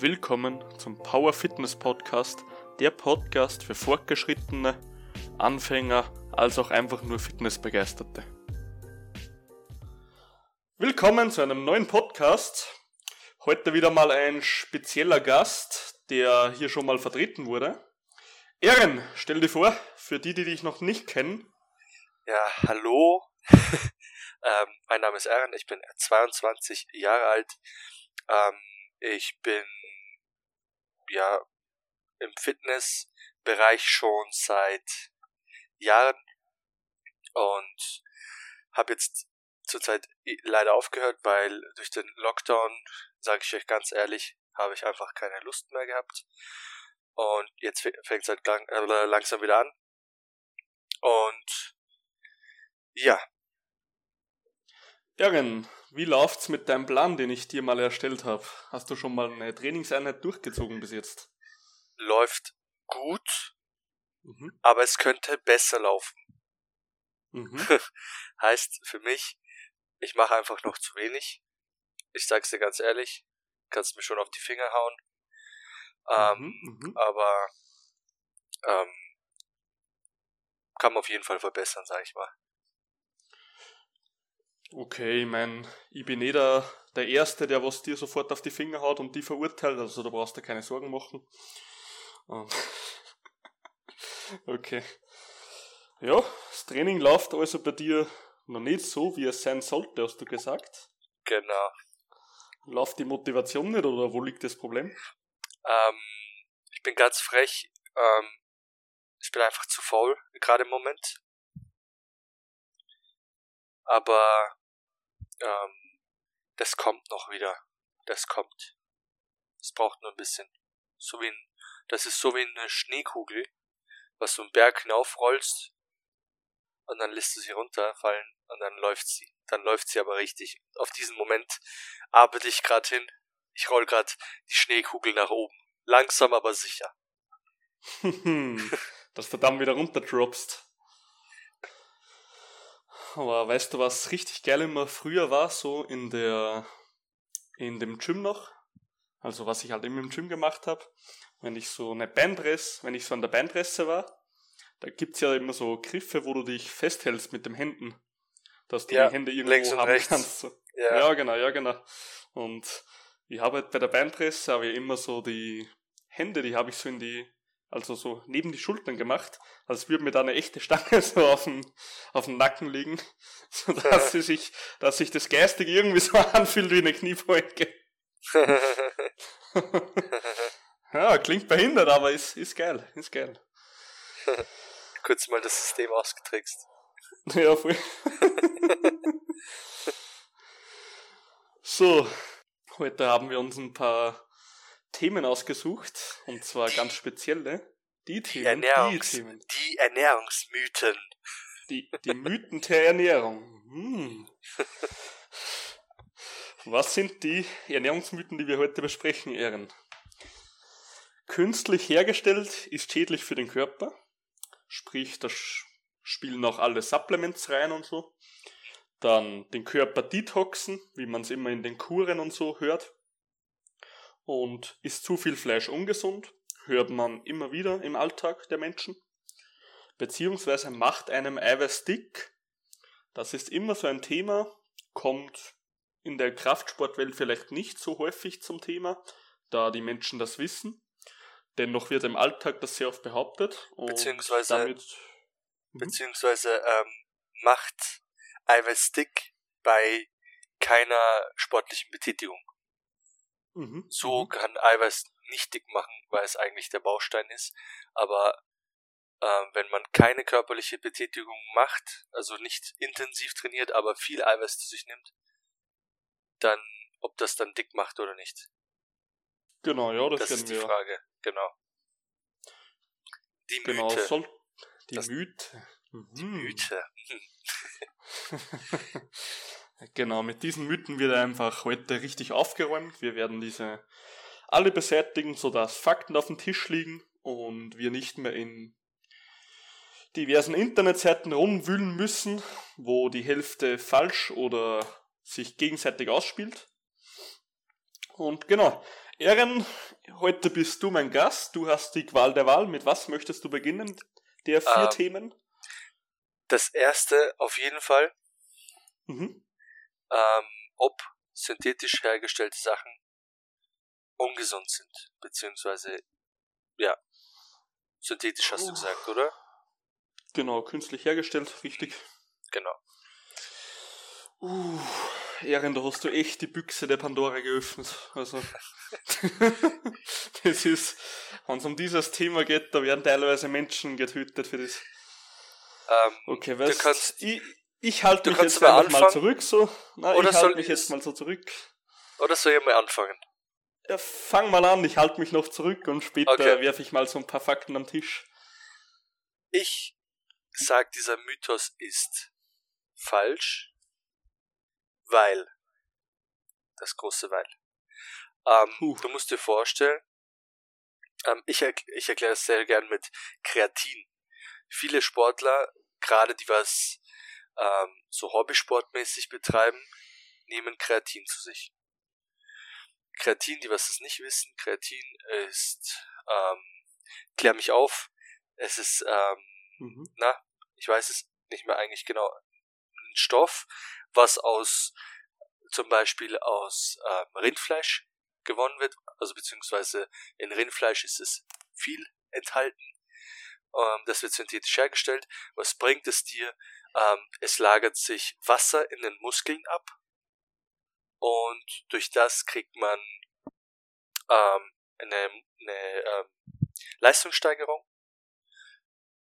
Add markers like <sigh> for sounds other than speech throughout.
Willkommen zum Power Fitness Podcast, der Podcast für Fortgeschrittene, Anfänger, als auch einfach nur Fitnessbegeisterte. Willkommen zu einem neuen Podcast. Heute wieder mal ein spezieller Gast, der hier schon mal vertreten wurde. Ehren, stell dir vor, für die, die dich noch nicht kennen. Ja, hallo. <laughs> ähm, mein Name ist Ehren, ich bin 22 Jahre alt. Ähm, ich bin ja im Fitnessbereich schon seit Jahren und habe jetzt zurzeit leider aufgehört, weil durch den Lockdown, sage ich euch ganz ehrlich, habe ich einfach keine Lust mehr gehabt. Und jetzt fängt es halt lang, äh, langsam wieder an. Und ja. Jürgen, wie läuft's mit deinem Plan, den ich dir mal erstellt habe? Hast du schon mal eine Trainingseinheit durchgezogen bis jetzt? Läuft gut, mhm. aber es könnte besser laufen. Mhm. <laughs> heißt für mich, ich mache einfach noch zu wenig. Ich sag's dir ganz ehrlich, kannst mir schon auf die Finger hauen. Ähm, mhm, mhm. aber ähm, kann man auf jeden Fall verbessern, sag ich mal. Okay, ich mein, ich bin eh der, der Erste, der was dir sofort auf die Finger haut und die verurteilt, also da brauchst du keine Sorgen machen. Ähm, <laughs> okay. Ja, das Training läuft also bei dir noch nicht so, wie es sein sollte, hast du gesagt. Genau. Läuft die Motivation nicht oder wo liegt das Problem? Ähm, ich bin ganz frech. Ähm, ich bin einfach zu faul, gerade im Moment. Aber ähm, das kommt noch wieder. Das kommt. Es braucht nur ein bisschen. So wie ein, das ist so wie eine Schneekugel, was du einen Berg hinaufrollst und dann lässt du sie runterfallen und dann läuft sie. Dann läuft sie aber richtig. Auf diesen Moment arbeite ich gerade hin. Ich roll gerade die Schneekugel nach oben. Langsam aber sicher. <laughs> <laughs> Dass du dann wieder runterdroppst. Aber weißt du, was richtig geil immer früher war, so in der in dem Gym noch? Also was ich halt immer im Gym gemacht habe, wenn ich so eine Bandress, wenn ich so an der Bandresse war, da gibt's ja immer so Griffe, wo du dich festhältst mit den Händen, dass du ja, die Hände irgendwo haben rechts. kannst. Ja. ja, genau, ja, genau. Und ich habe halt bei der Bandpresse habe ich immer so die Hände, die habe ich so in die also so neben die Schultern gemacht, als würde mir da eine echte Stange <laughs> so auf den, auf den Nacken liegen, <laughs> so dass sie sich, dass sich das Geistige irgendwie so <laughs> anfühlt wie eine Kniebeuge. ja, klingt behindert, aber ist, ist geil, ist geil. Kurz mal das System ausgetrickst. Ja, voll. so, heute haben wir uns ein paar Themen ausgesucht, und zwar ganz spezielle. Die Themen, die, Ernährungs die Themen. Die Ernährungsmythen. Die, die Mythen der Ernährung. Hm. Was sind die Ernährungsmythen, die wir heute besprechen, Ehren? Künstlich hergestellt ist schädlich für den Körper. Sprich, da spielen auch alle Supplements rein und so. Dann den Körper detoxen, wie man es immer in den Kuren und so hört. Und ist zu viel Fleisch ungesund? Hört man immer wieder im Alltag der Menschen. Beziehungsweise macht einem Eiweiß dick. Das ist immer so ein Thema, kommt in der Kraftsportwelt vielleicht nicht so häufig zum Thema, da die Menschen das wissen. Dennoch wird im Alltag das sehr oft behauptet. beziehungsweise damit, mhm. beziehungsweise ähm, macht Eiweiß dick bei keiner sportlichen Betätigung. Mhm. So mhm. kann Eiweiß nicht dick machen, weil es eigentlich der Baustein ist. Aber äh, wenn man keine körperliche Betätigung macht, also nicht intensiv trainiert, aber viel Eiweiß zu sich nimmt, dann, ob das dann dick macht oder nicht. Genau, ja, das, das ist die wir. Frage, genau. Die genau, Mythe. Soll die das, Mythe. Die mhm. Mythe. <laughs> <laughs> <laughs> Genau, mit diesen Mythen wird einfach heute richtig aufgeräumt. Wir werden diese alle beseitigen, sodass Fakten auf dem Tisch liegen und wir nicht mehr in diversen Internetseiten rumwühlen müssen, wo die Hälfte falsch oder sich gegenseitig ausspielt. Und genau, Ehren, heute bist du mein Gast. Du hast die Qual der Wahl. Mit was möchtest du beginnen? Der vier ähm, Themen? Das erste auf jeden Fall. Mhm. Ähm, ob synthetisch hergestellte Sachen ungesund sind. Beziehungsweise, ja, synthetisch hast du gesagt, oder? Genau, künstlich hergestellt, richtig. Genau. Uh, Ehren, da hast du echt die Büchse der Pandora geöffnet. Also, <laughs> <laughs> das ist, wenn es um dieses Thema geht, da werden teilweise Menschen getötet für das. Ähm, okay, weißt du, kannst, ich, ich halte mich jetzt mal, mal zurück, so. Nein, oder ich halte mich jetzt mal so zurück. Oder soll ich mal anfangen? Ja, fang mal an, ich halte mich noch zurück und später okay. werfe ich mal so ein paar Fakten am Tisch. Ich sag, dieser Mythos ist falsch, weil, das große Weil. Ähm, du musst dir vorstellen, ähm, ich, ich erkläre es sehr gern mit Kreatin. Viele Sportler, gerade die was ähm, so hobbysportmäßig betreiben, nehmen Kreatin zu sich. Kreatin, die was es nicht wissen, Kreatin ist, ähm, klär mich auf, es ist, ähm, mhm. na, ich weiß es nicht mehr eigentlich genau, ein Stoff, was aus, zum Beispiel aus ähm, Rindfleisch gewonnen wird, also beziehungsweise in Rindfleisch ist es viel enthalten. Ähm, das wird synthetisch hergestellt. Was bringt es dir? Ähm, es lagert sich Wasser in den Muskeln ab und durch das kriegt man ähm, eine, eine ähm, Leistungssteigerung,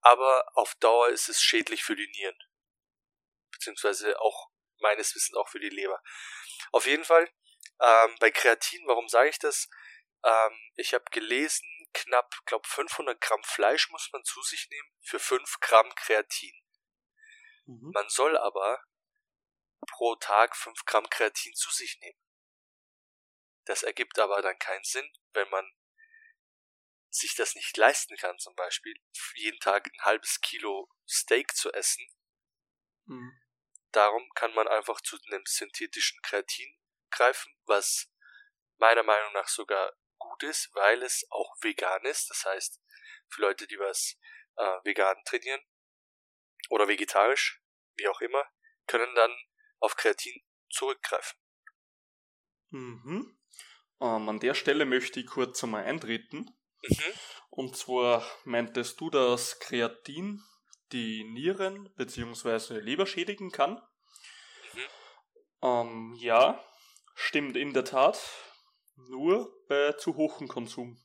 aber auf Dauer ist es schädlich für die Nieren, beziehungsweise auch meines Wissens auch für die Leber. Auf jeden Fall ähm, bei Kreatin, warum sage ich das? Ähm, ich habe gelesen, knapp, glaube 500 Gramm Fleisch muss man zu sich nehmen für 5 Gramm Kreatin. Mhm. Man soll aber pro Tag 5 Gramm Kreatin zu sich nehmen. Das ergibt aber dann keinen Sinn, wenn man sich das nicht leisten kann, zum Beispiel jeden Tag ein halbes Kilo Steak zu essen. Mhm. Darum kann man einfach zu einem synthetischen Kreatin greifen, was meiner Meinung nach sogar gut ist, weil es auch vegan ist. Das heißt, für Leute, die was äh, vegan trainieren oder vegetarisch, wie auch immer, können dann auf Kreatin zurückgreifen. Mhm. Ähm, an der Stelle möchte ich kurz einmal eintreten. Mhm. Und zwar meintest du, dass Kreatin die Nieren bzw. Leber schädigen kann? Mhm. Ähm, ja, stimmt in der Tat. Nur bei zu hohem Konsum.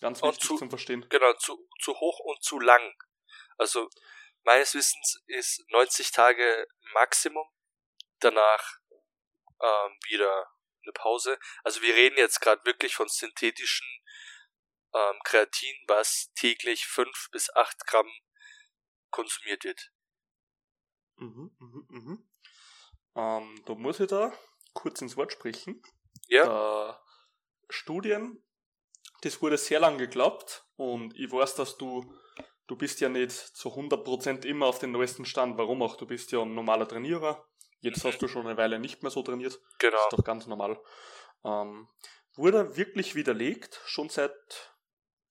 Ganz wichtig zu, zum Verstehen. Genau, zu, zu hoch und zu lang. Also meines Wissens ist 90 Tage Maximum. Danach ähm, wieder eine Pause. Also wir reden jetzt gerade wirklich von synthetischen ähm, Kreatin, was täglich 5 bis 8 Gramm konsumiert wird. Mhm, mhm, mhm. Ähm, da muss ich da kurz ins Wort sprechen. Ja. Äh, Studien, das wurde sehr lang geglaubt und ich weiß, dass du, du bist ja nicht zu 100% immer auf den neuesten Stand. Warum auch? Du bist ja ein normaler Trainierer. Jetzt hast du schon eine Weile nicht mehr so trainiert. Genau. Das ist doch ganz normal. Ähm, wurde wirklich widerlegt, schon seit,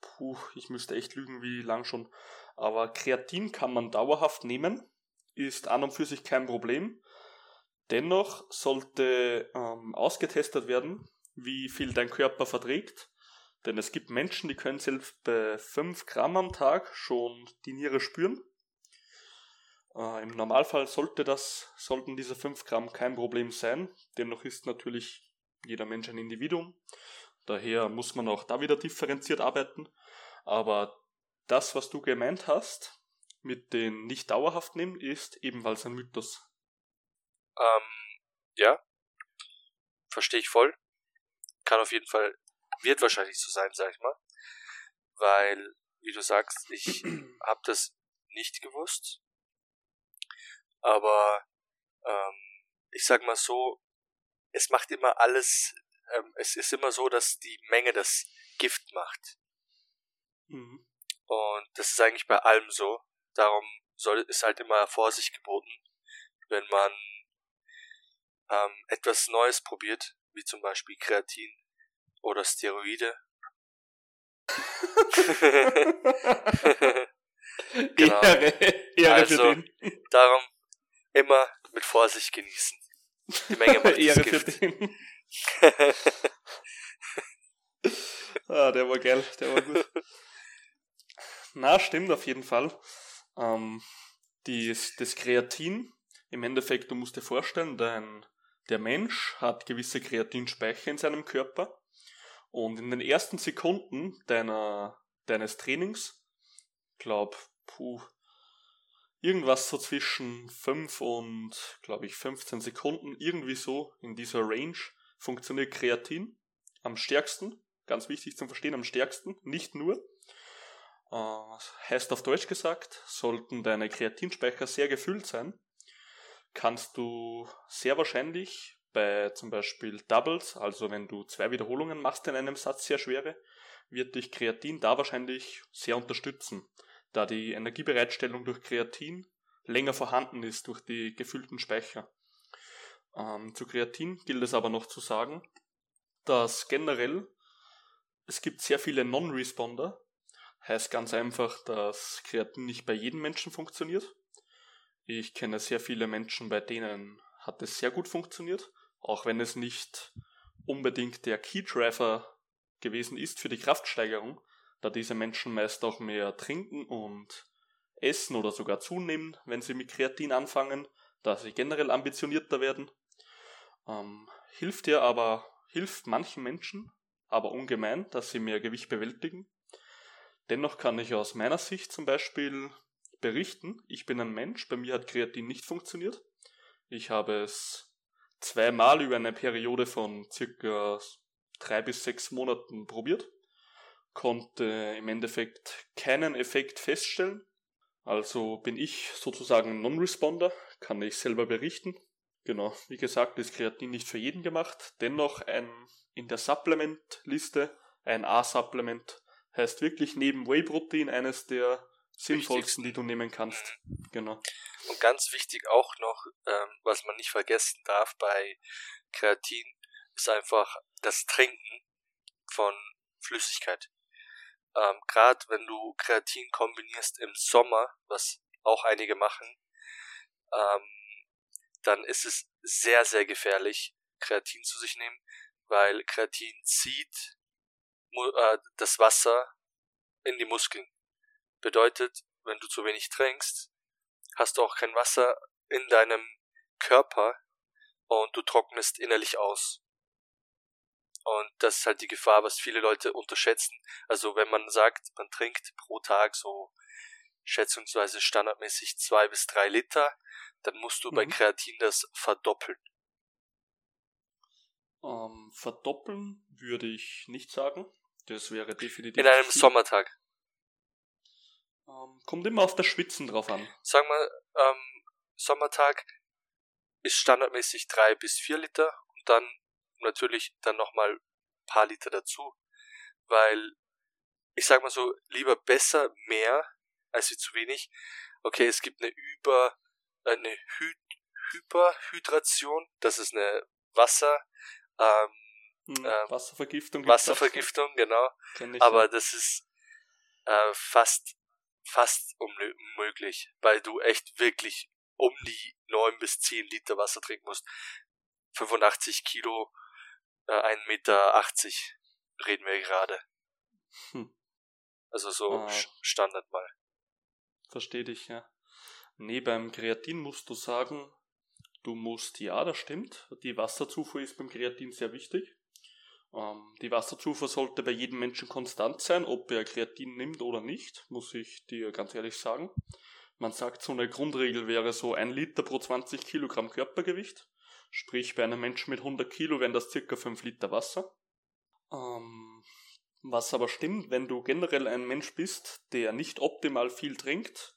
puh, ich müsste echt lügen, wie lang schon. Aber Kreatin kann man dauerhaft nehmen, ist an und für sich kein Problem. Dennoch sollte ähm, ausgetestet werden, wie viel dein Körper verträgt. Denn es gibt Menschen, die können selbst bei 5 Gramm am Tag schon die Niere spüren. Äh, Im Normalfall sollte das, sollten diese 5 Gramm kein Problem sein. Dennoch ist natürlich jeder Mensch ein Individuum. Daher muss man auch da wieder differenziert arbeiten. Aber das, was du gemeint hast, mit den nicht dauerhaft nehmen, ist ebenfalls ein Mythos. Ähm, ja. Verstehe ich voll. Kann auf jeden Fall, wird wahrscheinlich so sein, sag ich mal. Weil, wie du sagst, ich <clears throat> habe das nicht gewusst. Aber ähm, ich sag mal so, es macht immer alles, ähm, es ist immer so, dass die Menge das Gift macht. Mhm. Und das ist eigentlich bei allem so. Darum soll, ist halt immer Vorsicht geboten, wenn man ähm, etwas Neues probiert, wie zum Beispiel Kreatin oder Steroide. <laughs> <laughs> genau. Ehre, Ehre also. Darum immer mit Vorsicht genießen. Die Menge macht <laughs> Ehre für den. ah, der war geil, der war gut. Na, stimmt auf jeden Fall. Ähm, die, das Kreatin, im Endeffekt, du musst dir vorstellen, dein, der Mensch hat gewisse Kreatinspeicher in seinem Körper und in den ersten Sekunden deiner, deines Trainings, glaub, puh, irgendwas so zwischen 5 und, glaube ich, 15 Sekunden, irgendwie so in dieser Range funktioniert Kreatin am stärksten. Ganz wichtig zum Verstehen, am stärksten, nicht nur. Äh, heißt auf Deutsch gesagt, sollten deine Kreatinspeicher sehr gefüllt sein, kannst du sehr wahrscheinlich bei zum Beispiel Doubles, also wenn du zwei Wiederholungen machst in einem Satz sehr schwere, wird dich Kreatin da wahrscheinlich sehr unterstützen da die Energiebereitstellung durch Kreatin länger vorhanden ist durch die gefüllten Speicher. Ähm, zu Kreatin gilt es aber noch zu sagen, dass generell es gibt sehr viele Non-Responder. Heißt ganz einfach, dass Kreatin nicht bei jedem Menschen funktioniert. Ich kenne sehr viele Menschen, bei denen hat es sehr gut funktioniert, auch wenn es nicht unbedingt der Keydriver gewesen ist für die Kraftsteigerung, da diese Menschen meist auch mehr trinken und essen oder sogar zunehmen, wenn sie mit Kreatin anfangen, da sie generell ambitionierter werden. Ähm, hilft dir aber, hilft manchen Menschen aber ungemein, dass sie mehr Gewicht bewältigen. Dennoch kann ich aus meiner Sicht zum Beispiel berichten, ich bin ein Mensch, bei mir hat Kreatin nicht funktioniert. Ich habe es zweimal über eine Periode von circa drei bis sechs Monaten probiert konnte im Endeffekt keinen Effekt feststellen. Also bin ich sozusagen Non-Responder, kann ich selber berichten. Genau, wie gesagt, ist Kreatin nicht für jeden gemacht. Dennoch ein in der Supplement-Liste ein A-Supplement heißt wirklich neben Whey-Protein eines der sinnvollsten, die du nehmen kannst. Genau. Und ganz wichtig auch noch, ähm, was man nicht vergessen darf bei Kreatin, ist einfach das Trinken von Flüssigkeit. Ähm, Gerade wenn du Kreatin kombinierst im Sommer, was auch einige machen, ähm, dann ist es sehr, sehr gefährlich, Kreatin zu sich nehmen, weil Kreatin zieht äh, das Wasser in die Muskeln. Bedeutet, wenn du zu wenig trinkst, hast du auch kein Wasser in deinem Körper und du trocknest innerlich aus. Und das ist halt die Gefahr, was viele Leute unterschätzen. Also wenn man sagt, man trinkt pro Tag so schätzungsweise standardmäßig zwei bis drei Liter, dann musst du mhm. bei Kreatin das verdoppeln. Ähm, verdoppeln würde ich nicht sagen. Das wäre definitiv. In einem viel. Sommertag. Ähm, kommt immer auf das Schwitzen drauf an. Sagen wir, ähm, Sommertag ist standardmäßig drei bis vier Liter und dann natürlich dann nochmal ein paar Liter dazu, weil ich sag mal so, lieber besser mehr als wie zu wenig. Okay, es gibt eine Über, eine Hy Hyperhydration, das ist eine Wasser, ähm, hm, äh, Wasservergiftung. Wasservergiftung, genau. Aber ja. das ist äh, fast, fast unmöglich, weil du echt wirklich um die neun bis zehn Liter Wasser trinken musst. 85 Kilo äh, 1,80 Meter reden wir gerade. Hm. Also so ah. Standard mal. Versteh dich, ja. Nee, beim Kreatin musst du sagen, du musst, ja, das stimmt. Die Wasserzufuhr ist beim Kreatin sehr wichtig. Ähm, die Wasserzufuhr sollte bei jedem Menschen konstant sein, ob er Kreatin nimmt oder nicht, muss ich dir ganz ehrlich sagen. Man sagt, so eine Grundregel wäre so ein Liter pro 20 Kilogramm Körpergewicht. Sprich, bei einem Menschen mit 100 Kilo wären das circa 5 Liter Wasser. Ähm, was aber stimmt, wenn du generell ein Mensch bist, der nicht optimal viel trinkt,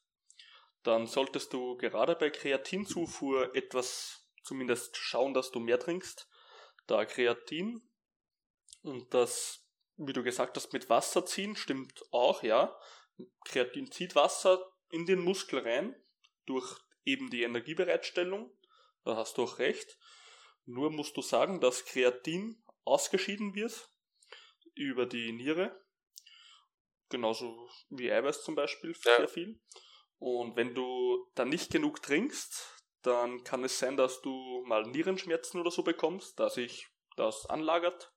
dann solltest du gerade bei Kreatinzufuhr etwas zumindest schauen, dass du mehr trinkst, da Kreatin und das, wie du gesagt hast, mit Wasser ziehen, stimmt auch, ja. Kreatin zieht Wasser in den Muskel rein durch eben die Energiebereitstellung da hast du auch recht. Nur musst du sagen, dass Kreatin ausgeschieden wird, über die Niere. Genauso wie Eiweiß zum Beispiel, Ja. sehr viel. Und wenn du dann nicht genug trinkst, dann kann es sein, dass du mal Nierenschmerzen oder so bekommst, dass sich das anlagert.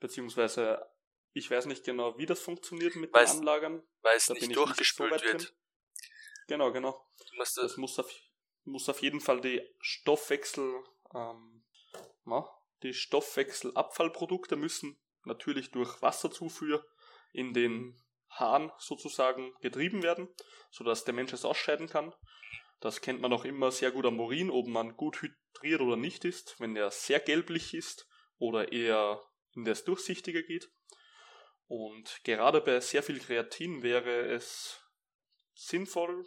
Beziehungsweise, ich weiß nicht genau, wie das funktioniert mit Weiß- dem Anlagern. Weil es nicht ich nicht so durchgespült wird. drin. Genau, genau. Musst Das muss auf, muss auf jeden Fall die Stoffwechsel, ähm, na, die Stoffwechselabfallprodukte müssen natürlich durch Wasserzufuhr in den Hahn sozusagen getrieben werden, sodass der Mensch es ausscheiden kann. Das kennt man auch immer sehr gut am Urin, ob man gut hydriert oder nicht ist, wenn er sehr gelblich ist oder eher in das Durchsichtige geht. Und gerade bei sehr viel Kreatin wäre es sinnvoll,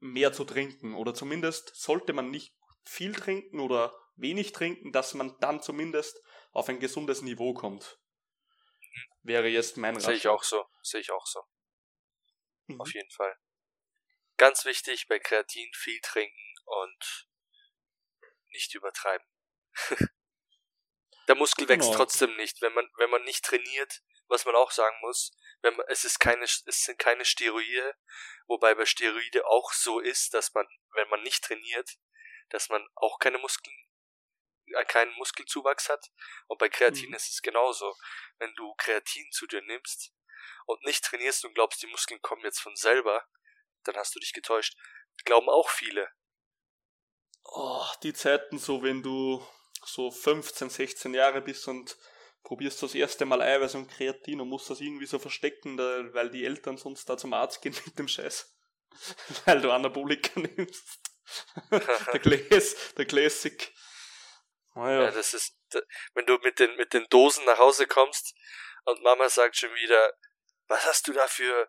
mehr zu trinken. Oder zumindest sollte man nicht viel trinken oder wenig trinken, dass man dann zumindest auf ein gesundes Niveau kommt. Wäre jetzt mein Sehe ich auch so. Sehe ich auch so. Mhm. Auf jeden Fall. Ganz wichtig bei Kreatin viel trinken und nicht übertreiben. <laughs> Der Muskel wächst Genau. trotzdem nicht, wenn man wenn man nicht trainiert, was man auch sagen muss, wenn man, es ist keine es sind keine Steroide, wobei bei Steroide auch so ist, dass man wenn man nicht trainiert, dass man auch keine Muskeln äh, keinen Muskelzuwachs hat und bei Kreatin Mhm. ist es genauso. Wenn du Kreatin zu dir nimmst und nicht trainierst und glaubst, die Muskeln kommen jetzt von selber, dann hast du dich getäuscht. Glauben auch viele. Oh, die Zeiten so, wenn du so 15, 16 Jahre bist und probierst das erste Mal Eiweiß und Kreatin und musst das irgendwie so verstecken, da, weil die Eltern sonst da zum Arzt gehen <laughs> mit dem Scheiß. <laughs> weil du Anabolika nimmst. <laughs> der Class, der Classic. Naja. Ja, das ist, wenn du mit den, mit den Dosen nach Hause kommst und Mama sagt schon wieder, was hast du da für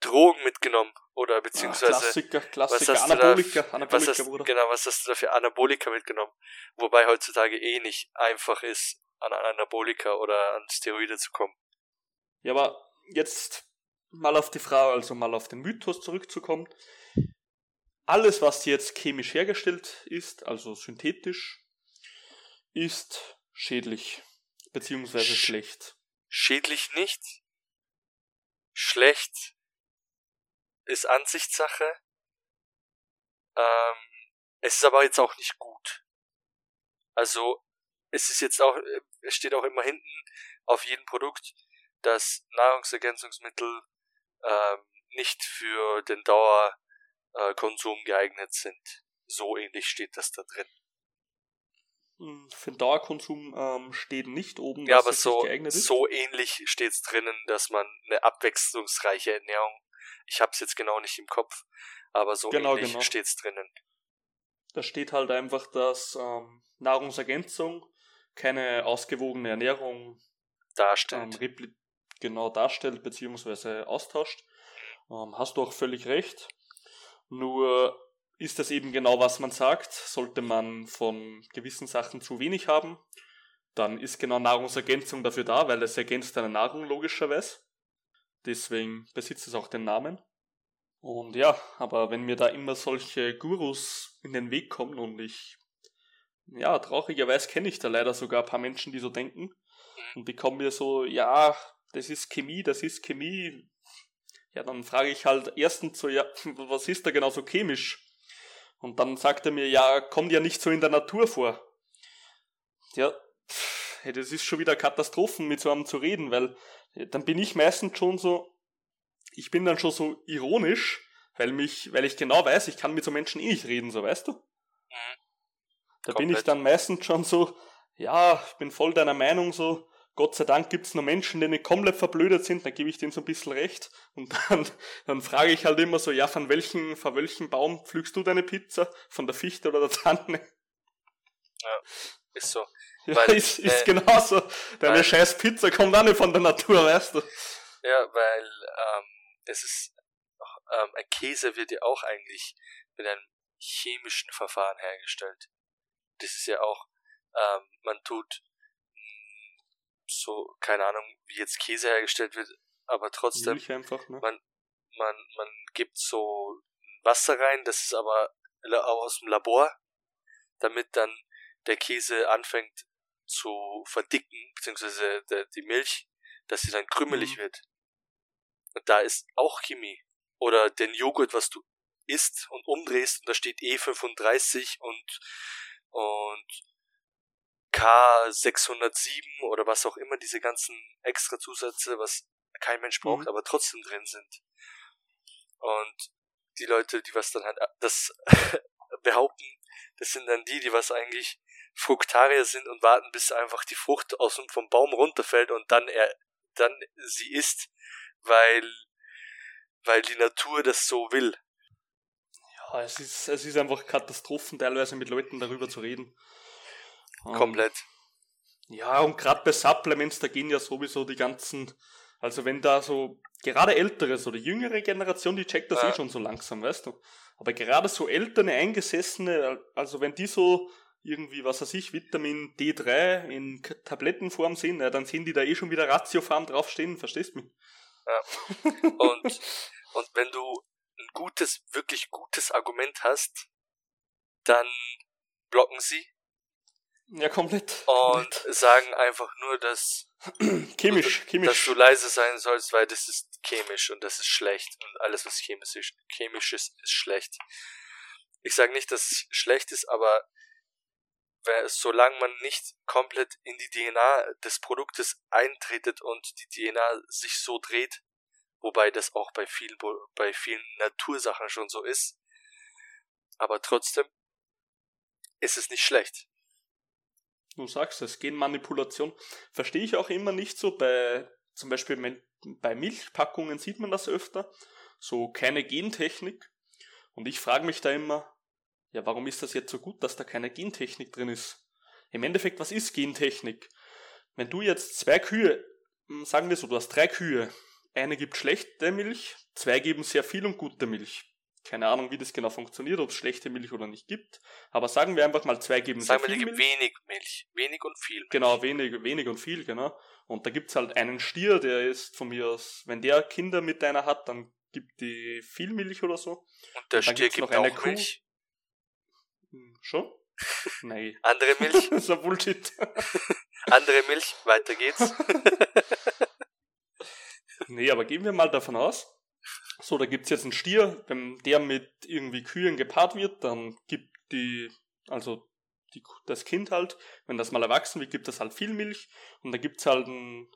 Drogen mitgenommen? Oder Ah, beziehungsweise, Klassiker, was Klassiker, hast du da, Anabolika, was Anabolika, hast, Bruder. genau, was hast du da für Anabolika mitgenommen? Wobei heutzutage eh nicht einfach ist, an Anabolika oder an Steroide zu kommen. Ja, aber jetzt mal auf die Frage, also mal auf den Mythos zurückzukommen. Alles, was jetzt chemisch hergestellt ist, also synthetisch, ist schädlich, beziehungsweise Sch- schlecht. Schädlich nicht. Schlecht ist Ansichtssache. Ähm, es ist aber jetzt auch nicht gut. Also, es ist jetzt auch, es steht auch immer hinten auf jedem Produkt, dass Nahrungsergänzungsmittel ähm, nicht für den Dauerkonsum äh, geeignet sind. So ähnlich steht das da drin. Hm, Für den Dauerkonsum ähm, steht nicht oben, Ja, dass aber es so, nicht geeignet ist. so ähnlich steht's drinnen, dass man eine abwechslungsreiche Ernährung, ich hab's jetzt genau nicht im Kopf, aber so Genau, ähnlich genau. steht's drinnen. Da steht halt einfach, dass ähm, Nahrungsergänzung keine ausgewogene Ernährung ähm, darstellt. repli- genau darstellt bzw. austauscht. Ähm, hast du auch völlig recht. Nur ist das eben genau, was man sagt. Sollte man von gewissen Sachen zu wenig haben, dann ist genau Nahrungsergänzung dafür da, weil es ergänzt deine Nahrung logischerweise. Deswegen besitzt es auch den Namen. Und ja, aber wenn mir da immer solche Gurus in den Weg kommen und ich, ja, traurigerweise kenne ich da leider sogar ein paar Menschen, die so denken und die kommen mir so, ja, das ist Chemie, das ist Chemie. Ja, dann frage ich halt erstens so, ja, <laughs> was ist da genau so chemisch? Und dann sagt er mir, ja, kommt ja nicht so in der Natur vor. Ja, das ist schon wieder Katastrophen, mit so einem zu reden, weil dann bin ich meistens schon so, ich bin dann schon so ironisch, weil mich, weil ich genau weiß, ich kann mit so Menschen eh nicht reden, so weißt du? Da bin ich Komplett. dann meistens schon so, ja, ich bin voll deiner Meinung so, Gott sei Dank gibt's noch Menschen, die nicht komplett verblödet sind, dann gebe ich denen so ein bisschen recht. Und dann, dann frage ich halt immer so, ja, von welchem, von welchem Baum pflückst du deine Pizza? Von der Fichte oder der Tanne? Ist so. Ja, Weil, ist, ist äh, genauso. Deine weil- scheiß Pizza kommt auch nicht von der Natur, weißt du? Ja, weil ähm, es ist, ähm, ein Käse wird ja auch eigentlich mit einem chemischen Verfahren hergestellt. Das ist ja auch, ähm, man tut mh, so, keine Ahnung, wie jetzt Käse hergestellt wird, aber trotzdem, Milch einfach, ne? man, man, man gibt so Wasser rein, das ist aber aus dem Labor, damit dann der Käse anfängt zu verdicken, beziehungsweise der, die Milch dass sie dann krümelig Mhm. wird. Und da ist auch Chemie. Oder den Joghurt, was du isst und umdrehst und da steht E35 und, und K607 oder was auch immer, diese ganzen extra Zusätze, was kein Mensch braucht, Mhm. aber trotzdem drin sind. Und die Leute, die was dann halt das <laughs> behaupten, das sind dann die, die was eigentlich Fruktarier sind und warten, bis einfach die Frucht aus dem, vom Baum runterfällt und dann er, dann sie isst, weil, weil die Natur das so will. Ja, es ist, es ist einfach Katastrophen, teilweise mit Leuten darüber zu reden. Ähm, Komplett. Ja, und gerade bei Supplements, da gehen ja sowieso die ganzen, also wenn da so, gerade ältere, so die jüngere Generation, die checkt das Ja. eh schon so langsam, weißt du. Aber gerade so ältere, eingesessene, also wenn die so irgendwie, was weiß ich, Vitamin D3 in Tablettenform sehen, ja, dann sehen die da eh schon wieder Ratiofarm draufstehen, verstehst du mich? Und, und wenn du ein gutes, wirklich gutes Argument hast, dann blocken sie Ja, komplett. und komplett. sagen einfach nur, dass, Chemisch, dass chemisch. du leise sein sollst, weil das ist chemisch und das ist schlecht und alles, was chemisch ist, chemisch ist, ist schlecht. Ich sage nicht, dass es schlecht ist, aber solange man nicht komplett in die DNA des Produktes eintretet und die DNA sich so dreht, wobei das auch bei vielen, bei vielen Natursachen schon so ist, aber trotzdem ist es nicht schlecht. Du sagst es, Genmanipulation. Verstehe ich auch immer nicht so. Bei, zum Beispiel bei Milchpackungen sieht man das öfter. So keine Gentechnik. Und ich frage mich da immer, ja, warum ist das jetzt so gut, dass da keine Gentechnik drin ist? Im Endeffekt, was ist Gentechnik? Wenn du jetzt zwei Kühe, hm, sagen wir so, du hast drei Kühe. Eine gibt schlechte Milch, zwei geben sehr viel und gute Milch. Keine Ahnung, wie das genau funktioniert, ob es schlechte Milch oder nicht gibt. Aber sagen wir einfach mal, zwei geben Sagen wir, sehr die viel gibt Milch. wenig Milch. Wenig und viel Milch. Genau, wenig, wenig und viel, genau. Und da gibt's halt einen Stier, der ist von mir aus, wenn der Kinder mit einer hat, dann gibt die viel Milch oder so. Und der Und Stier gibt noch eine auch Kuh. Milch. Schon? Nein. Andere Milch, <laughs> das ist ein Bullshit. <laughs> andere Milch, weiter geht's. <laughs> nee, aber gehen wir mal davon aus. So, da gibt's jetzt einen Stier, wenn der mit irgendwie Kühen gepaart wird, dann gibt die, also die, das Kind halt, wenn das mal erwachsen wird, gibt das halt viel Milch. Und da gibt's halt einen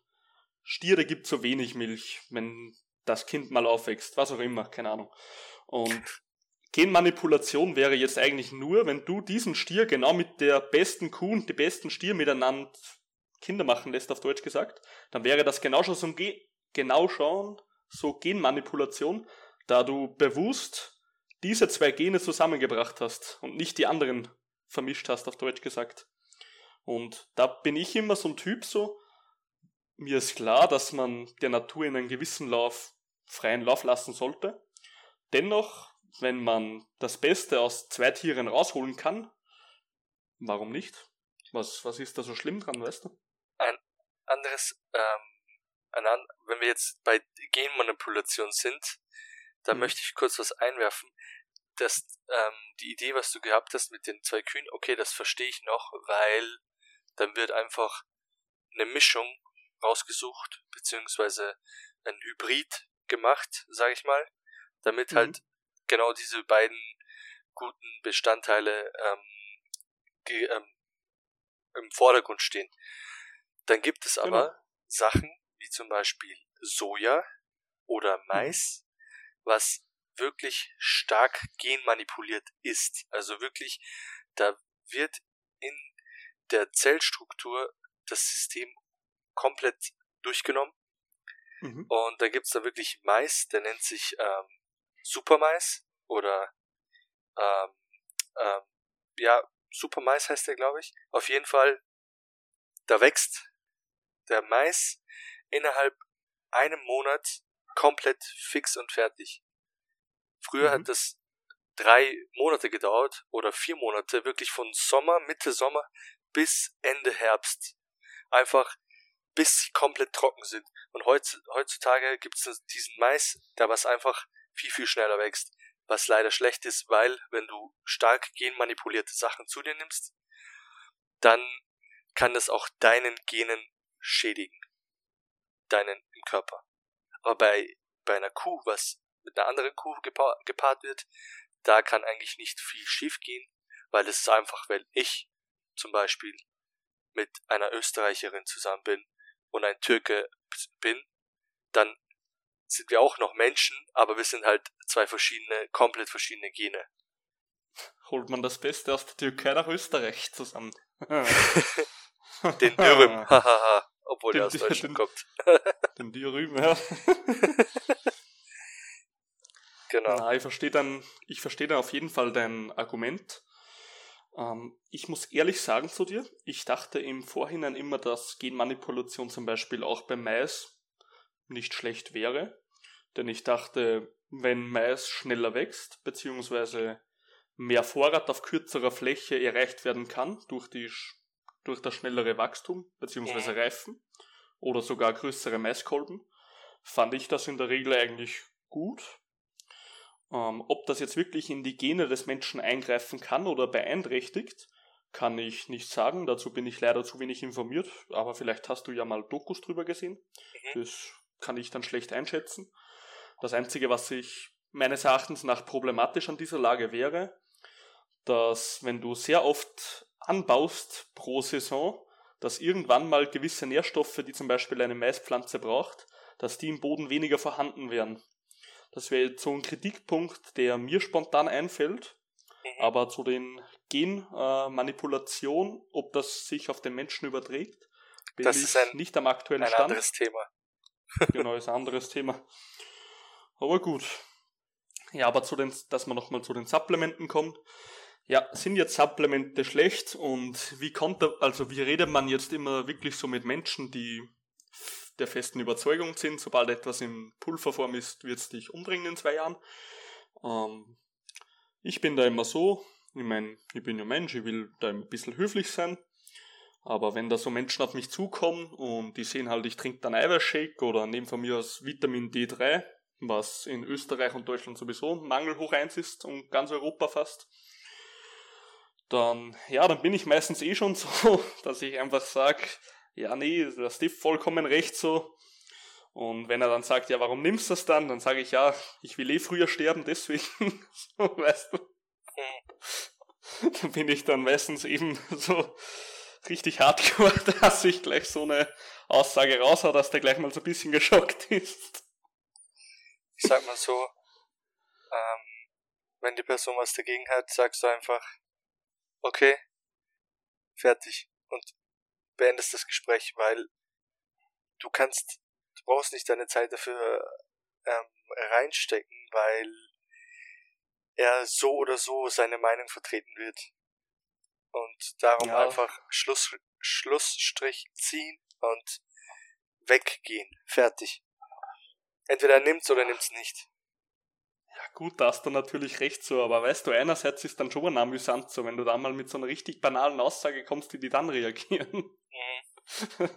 Stier, der gibt so wenig Milch, wenn das Kind mal aufwächst, was auch immer, keine Ahnung. Und Genmanipulation wäre jetzt eigentlich nur, wenn du diesen Stier genau mit der besten Kuh und die besten Stier miteinander Kinder machen lässt, auf Deutsch gesagt, dann wäre das genau schon so ein Ge genau schon so Genmanipulation, da du bewusst diese zwei Gene zusammengebracht hast und nicht die anderen vermischt hast, auf Deutsch gesagt. Und da bin ich immer so ein Typ so, mir ist klar, dass man der Natur in einen gewissen Lauf freien Lauf lassen sollte. Dennoch, wenn man das Beste aus zwei Tieren rausholen kann, warum nicht? Was, was ist da so schlimm dran, weißt du? Anderes, ähm, ein an wenn wir jetzt bei Genmanipulation sind, da Mhm. möchte ich kurz was einwerfen. dass ähm, die Idee, was du gehabt hast mit den zwei Kühen, okay, das verstehe ich noch, weil dann wird einfach eine Mischung rausgesucht, beziehungsweise ein Hybrid gemacht, sage ich mal, damit Mhm. halt genau diese beiden guten Bestandteile ähm, die, ähm, im Vordergrund stehen. Dann gibt es aber Genau. Sachen wie zum Beispiel Soja oder Mais, was wirklich stark genmanipuliert ist. Also wirklich, da wird in der Zellstruktur das System komplett durchgenommen. Mhm. Und da gibt's da wirklich Mais, der nennt sich ähm, Supermais oder ähm, ähm, ja, Supermais heißt der, glaube ich. Auf jeden Fall, da wächst der Mais innerhalb einem Monat komplett fix und fertig. Früher Mhm. hat das drei Monate gedauert oder vier Monate, wirklich von Sommer, Mitte Sommer bis Ende Herbst. Einfach bis sie komplett trocken sind. Und heutz, heutzutage gibt es diesen Mais, der was einfach viel, viel schneller wächst. Was leider schlecht ist, weil wenn du stark genmanipulierte Sachen zu dir nimmst, dann kann das auch deinen Genen schädigen. deinen im Körper. Aber bei, bei einer Kuh, was mit einer anderen Kuh gepa gepaart wird, da kann eigentlich nicht viel schief gehen, weil es ist einfach, weil ich zum Beispiel mit einer Österreicherin zusammen bin und ein Türke bin, dann sind wir auch noch Menschen, aber wir sind halt zwei verschiedene, komplett verschiedene Gene. Holt man das Beste aus der Türkei nach Österreich zusammen. <laughs> den <laughs> Dürüm, <laughs> hahaha, obwohl den, er aus Deutschland den, kommt. den Dürüm, ja. genau. Na, ich verstehe dann, ich verstehe dann auf jeden Fall dein Argument. Ähm, ich muss ehrlich sagen zu dir, ich dachte im Vorhinein immer, dass Genmanipulation zum Beispiel auch beim Mais nicht schlecht wäre. Denn ich dachte, wenn Mais schneller wächst, beziehungsweise mehr Vorrat auf kürzerer Fläche erreicht werden kann durch, die, durch das schnellere Wachstum beziehungsweise Reifen oder sogar größere Maiskolben, fand ich das in der Regel eigentlich gut. Ähm, ob das jetzt wirklich in die Gene des Menschen eingreifen kann oder beeinträchtigt, kann ich nicht sagen. Dazu bin ich leider zu wenig informiert, aber vielleicht hast du ja mal Dokus drüber gesehen. Mhm. Das kann ich dann schlecht einschätzen. Das Einzige, was ich meines Erachtens nach problematisch an dieser Lage wäre, dass wenn du sehr oft anbaust pro Saison, dass irgendwann mal gewisse Nährstoffe, die zum Beispiel eine Maispflanze braucht, dass die im Boden weniger vorhanden wären. Das wäre jetzt so ein Kritikpunkt, der mir spontan einfällt. Mhm. Aber zu den Genmanipulationen, äh, ob das sich auf den Menschen überträgt, bin das ich ein, nicht am aktuellen ein Stand. Ein anderes Thema. genau, ist ein anderes Thema. Aber gut. Ja, aber zu den, dass man nochmal zu den Supplementen kommt. Ja, sind jetzt Supplemente schlecht und wie konnte, also wie redet man jetzt immer wirklich so mit Menschen, die der festen Überzeugung sind, sobald etwas in Pulverform ist, wird es dich umbringen in zwei Jahren. Ähm, ich bin da immer so, ich meine, ich bin ja Mensch, ich will da ein bisschen höflich sein. Aber wenn da so Menschen auf mich zukommen und die sehen halt, ich trinke dann Eiweißshake oder nehme von mir aus Vitamin D3, was in Österreich und Deutschland sowieso Mangel hoch eins ist und ganz Europa fast, dann, ja, dann bin ich meistens eh schon <laughs> so, dass ich einfach sage, ja, nee, hast du vollkommen recht so. Und wenn er dann sagt, ja, warum nimmst du das dann? Dann sage ich, ja, ich will eh früher sterben, deswegen, <laughs> so, weißt du. dann bin ich dann meistens eben so richtig hart geworden, <laughs> dass ich gleich so eine Aussage raus dass der gleich mal so ein bisschen geschockt ist. Ich sag mal so, ähm, wenn die Person was dagegen hat, sagst du einfach, okay, fertig. Und beendest das Gespräch, weil du kannst, du brauchst nicht deine Zeit dafür ähm, reinstecken, weil er so oder so seine Meinung vertreten wird. Und darum ja. einfach Schluss, Schlussstrich ziehen und weggehen. Fertig. Entweder er nimmt's oder nimmt's nicht. Ja gut, da hast du natürlich recht so, aber weißt du, einerseits ist dann schon amüsant so, wenn du da mal mit so einer richtig banalen Aussage kommst, wie die dann reagieren. Mhm. <laughs>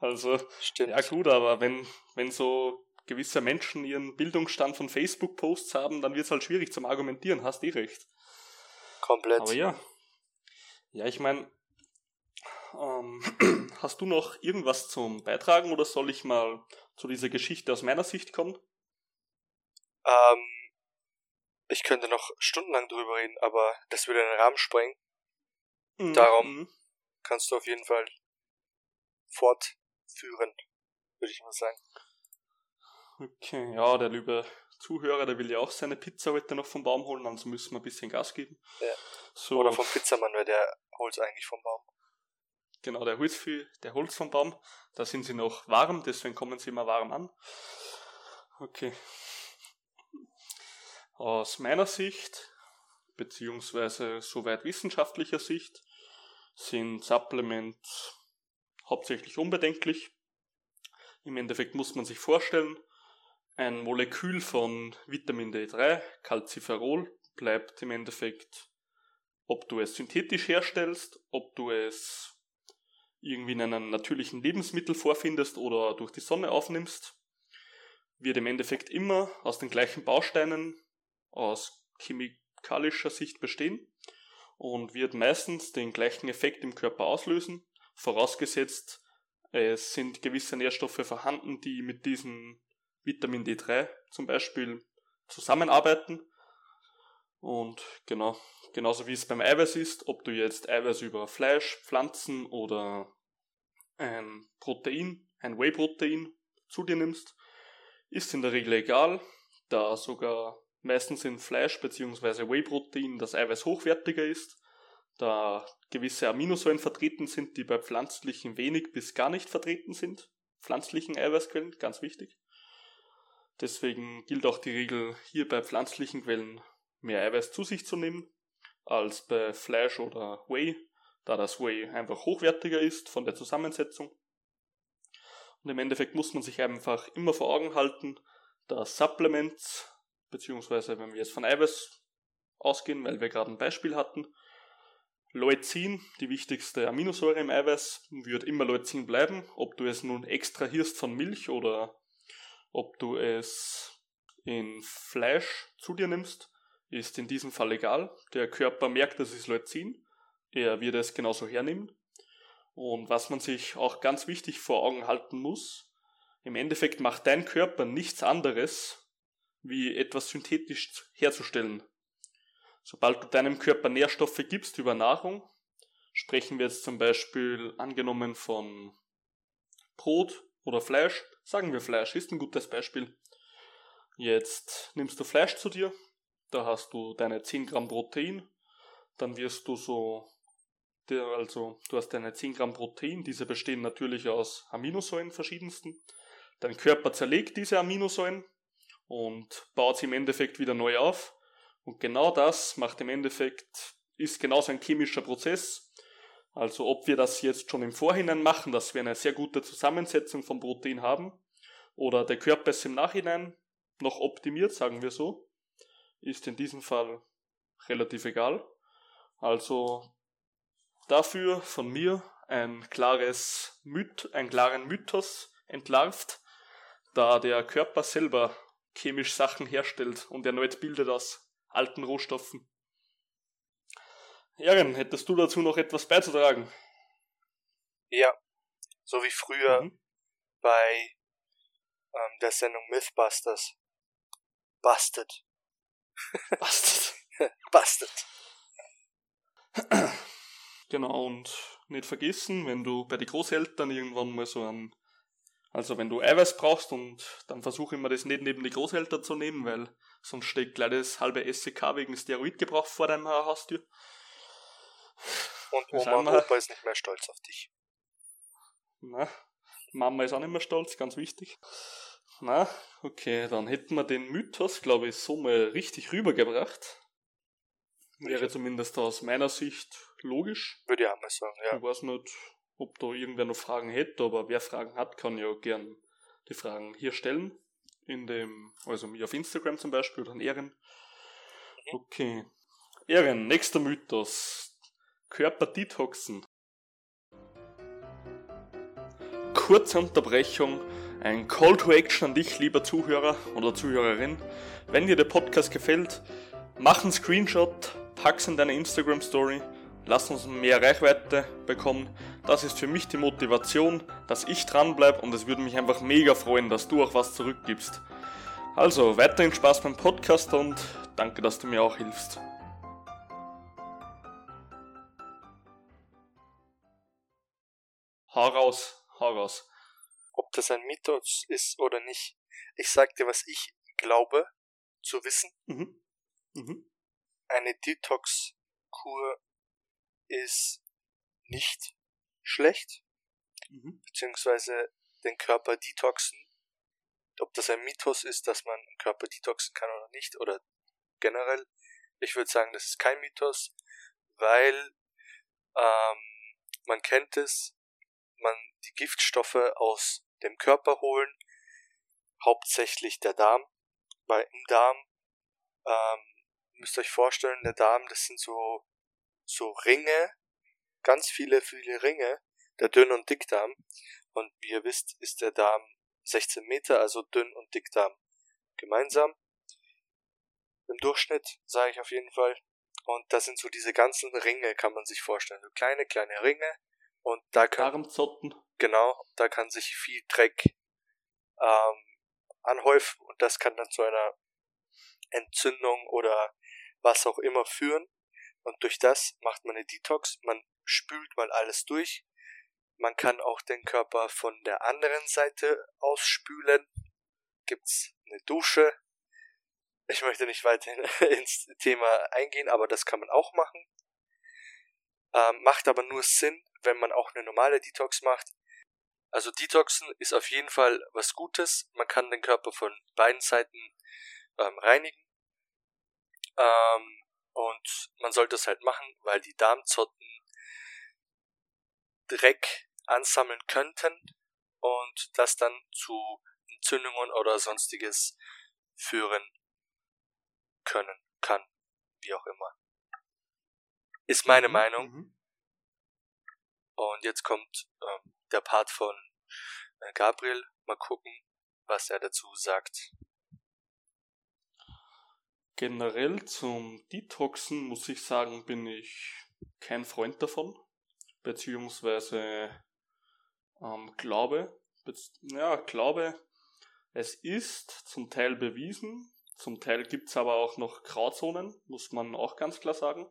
also, Stimmt. ja gut, aber wenn, wenn so gewisse Menschen ihren Bildungsstand von Facebook-Posts haben, dann wird es halt schwierig zum Argumentieren, hast eh recht. Komplett. Aber ja. Ja, ich meine, ähm, <clears throat> hast du noch irgendwas zum Beitragen oder soll ich mal zu dieser Geschichte aus meiner Sicht kommen? Ähm, ich könnte noch stundenlang drüber reden, aber das würde den Rahmen sprengen. Mhm. Darum mhm. kannst du auf jeden Fall fortführen, würde ich mal sagen. Okay, ja, der liebe Zuhörer, der will ja auch seine Pizza heute noch vom Baum holen, also müssen wir ein bisschen Gas geben. Ja. So. Oder vom Pizzamann, weil der holt es eigentlich vom Baum. Genau, der holt viel, der holt's vom Baum. Da sind sie noch warm, deswegen kommen sie immer warm an. Okay. Aus meiner Sicht, beziehungsweise soweit wissenschaftlicher Sicht, sind Supplements hauptsächlich unbedenklich. Im Endeffekt muss man sich vorstellen, ein Molekül von Vitamin D3, Calciferol, bleibt im Endeffekt, ob du es synthetisch herstellst, ob du es irgendwie in einem natürlichen Lebensmittel vorfindest oder durch die Sonne aufnimmst, wird im Endeffekt immer aus den gleichen Bausteinen aus chemikalischer Sicht bestehen und wird meistens den gleichen Effekt im Körper auslösen, vorausgesetzt Es sind gewisse Nährstoffe vorhanden, die mit diesem Vitamin D3 zum Beispiel zusammenarbeiten. Und genau, genauso wie es beim Eiweiß ist, ob du jetzt Eiweiß über Fleisch, Pflanzen oder ein Protein, ein Whey-Protein zu dir nimmst, ist in der Regel egal, da sogar meistens in Fleisch bzw. Whey-Protein das Eiweiß hochwertiger ist, da gewisse Aminosäuren vertreten sind, die bei pflanzlichen wenig bis gar nicht vertreten sind. Pflanzlichen Eiweißquellen, ganz wichtig. Deswegen gilt auch die Regel, hier bei pflanzlichen Quellen mehr Eiweiß zu sich zu nehmen, als bei Fleisch oder Whey, da das Whey einfach hochwertiger ist von der Zusammensetzung. Und im Endeffekt muss man sich einfach immer vor Augen halten, dass Supplements, beziehungsweise wenn wir jetzt von Eiweiß ausgehen, weil wir gerade ein Beispiel hatten, Leucin, die wichtigste Aminosäure im Eiweiß, wird immer Leucin bleiben, ob du es nun extrahierst von Milch oder ob du es in Fleisch zu dir nimmst, ist in diesem Fall egal. Der Körper merkt, das ist Leucin, er wird es genauso hernehmen. Und was man sich auch ganz wichtig vor Augen halten muss, im Endeffekt macht dein Körper nichts anderes, wie etwas synthetisch herzustellen. Sobald du deinem Körper Nährstoffe gibst über Nahrung, sprechen wir jetzt zum Beispiel angenommen von Brot oder Fleisch, sagen wir Fleisch, ist ein gutes Beispiel. Jetzt nimmst du Fleisch zu dir, da hast du deine 10 Gramm Protein, dann wirst du so, also du hast deine 10 Gramm Protein, diese bestehen natürlich aus Aminosäuren verschiedensten. Dein Körper zerlegt diese Aminosäuren und baut sie im Endeffekt wieder neu auf. Und genau das macht im Endeffekt, ist genauso ein chemischer Prozess. Also ob wir das jetzt schon im Vorhinein machen, dass wir eine sehr gute Zusammensetzung von Protein haben, oder der Körper es im Nachhinein noch optimiert, sagen wir so, ist in diesem Fall relativ egal. Also dafür von mir ein klares Myth, einen klaren Mythos entlarvt, da der Körper selber chemisch Sachen herstellt und erneut bildet aus alten Rohstoffen. Erin, hättest du dazu noch etwas beizutragen? Ja, so wie früher mhm. bei ähm, der Sendung Mythbusters. Busted. Busted. <laughs> Busted. Genau, und nicht vergessen, wenn du bei den Großeltern irgendwann mal so ein also wenn du Eiweiß brauchst und dann versuche immer das nicht neben die Großeltern zu nehmen, weil sonst steht gleich das halbe SEK wegen Steroidgebrauch vor deinem Haustür. Und Oma und Opa ist nicht mehr stolz auf dich. Na, Mama ist auch nicht mehr stolz, ganz wichtig. Na, okay, dann hätten wir den Mythos, glaube ich, so mal richtig rübergebracht. Wäre zumindest aus meiner Sicht logisch. Würde ich auch mal sagen, ja. Ich weiß nicht, ob da irgendwer noch Fragen hätte, aber wer Fragen hat, kann ja gern die Fragen hier stellen. In dem, also mir auf Instagram zum Beispiel oder an Ehren. Mhm. Okay. Ehren, nächster Mythos. Körper detoxen. Kurze Unterbrechung. Ein Call to Action an dich, lieber Zuhörer oder Zuhörerin. Wenn dir der Podcast gefällt, mach einen Screenshot, pack's in deine Instagram Story Lass uns mehr Reichweite bekommen. Das ist für mich die Motivation, dass ich dranbleibe und es würde mich einfach mega freuen, dass du auch was zurückgibst. Also weiterhin Spaß beim Podcast und danke, dass du mir auch hilfst. Hau raus, hau raus. Ob das ein Mythos ist oder nicht, ich sag dir, was ich glaube zu wissen. Mhm. Mhm. Eine Detox-Kur ist nicht schlecht, mhm. beziehungsweise den Körper detoxen. Ob das ein Mythos ist, dass man den Körper detoxen kann oder nicht, oder generell, ich würde sagen, das ist kein Mythos, weil ähm, man kennt es, man die Giftstoffe aus dem Körper holen, hauptsächlich der Darm, weil im Darm ähm, müsst ihr euch vorstellen, der Darm, das sind so so Ringe, ganz viele, viele Ringe, der Dünn- und Dickdarm. Und wie ihr wisst, ist der Darm 16 Meter, also Dünn- und Dickdarm gemeinsam. Im Durchschnitt, sage ich auf jeden Fall. Und das sind so diese ganzen Ringe, kann man sich vorstellen. So kleine, kleine Ringe. Und da kann, genau, da kann sich viel Dreck ähm, anhäufen und das kann dann zu einer Entzündung oder was auch immer führen. Und durch das macht man eine Detox, man spült mal alles durch. Man kann auch den Körper von der anderen Seite ausspülen. Gibt's eine Dusche. Ich möchte nicht weiter <laughs> ins Thema eingehen, aber das kann man auch machen. Ähm, macht aber nur Sinn, wenn man auch eine normale Detox macht. Also Detoxen ist auf jeden Fall was Gutes. Man kann den Körper von beiden Seiten ähm, reinigen. Ähm, und man sollte es halt machen, weil die Darmzotten Dreck ansammeln könnten und das dann zu Entzündungen oder sonstiges führen können, kann, wie auch immer. Ist meine Mhm, Meinung. Und jetzt kommt ähm, der Part von äh, Gabriel. Mal gucken, was er dazu sagt. Generell zum Detoxen muss ich sagen, bin ich kein Freund davon. Beziehungsweise ähm, glaube, bez ja, glaube, es ist zum Teil bewiesen, zum Teil gibt es aber auch noch Grauzonen, muss man auch ganz klar sagen.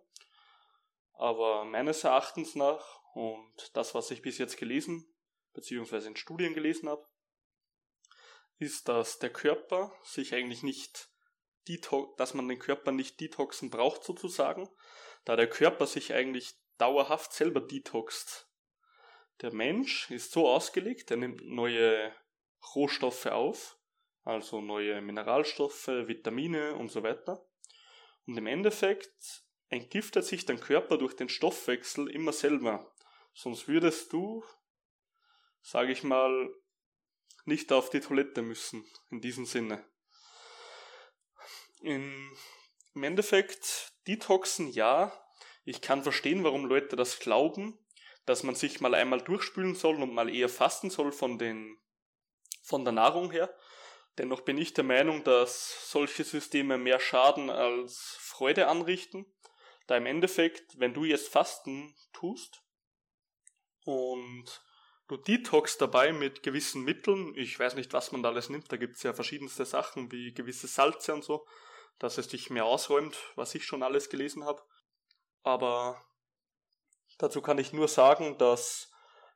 Aber meines Erachtens nach und das, was ich bis jetzt gelesen, beziehungsweise in Studien gelesen habe, ist, dass der Körper sich eigentlich nicht dass man den Körper nicht detoxen braucht sozusagen, da der Körper sich eigentlich dauerhaft selber detoxt. Der Mensch ist so ausgelegt, er nimmt neue Rohstoffe auf, also neue Mineralstoffe, Vitamine und so weiter. Und im Endeffekt entgiftet sich dein Körper durch den Stoffwechsel immer selber. Sonst würdest du, sage ich mal, nicht auf die Toilette müssen, in diesem Sinne. In, Im Endeffekt, Detoxen ja. Ich kann verstehen, warum Leute das glauben, dass man sich mal einmal durchspülen soll und mal eher fasten soll von, den, von der Nahrung her. Dennoch bin ich der Meinung, dass solche Systeme mehr Schaden als Freude anrichten. Da im Endeffekt, wenn du jetzt Fasten tust und du detox dabei mit gewissen Mitteln, ich weiß nicht, was man da alles nimmt, da gibt es ja verschiedenste Sachen wie gewisse Salze und so, dass es dich mehr ausräumt, was ich schon alles gelesen habe. Aber dazu kann ich nur sagen, dass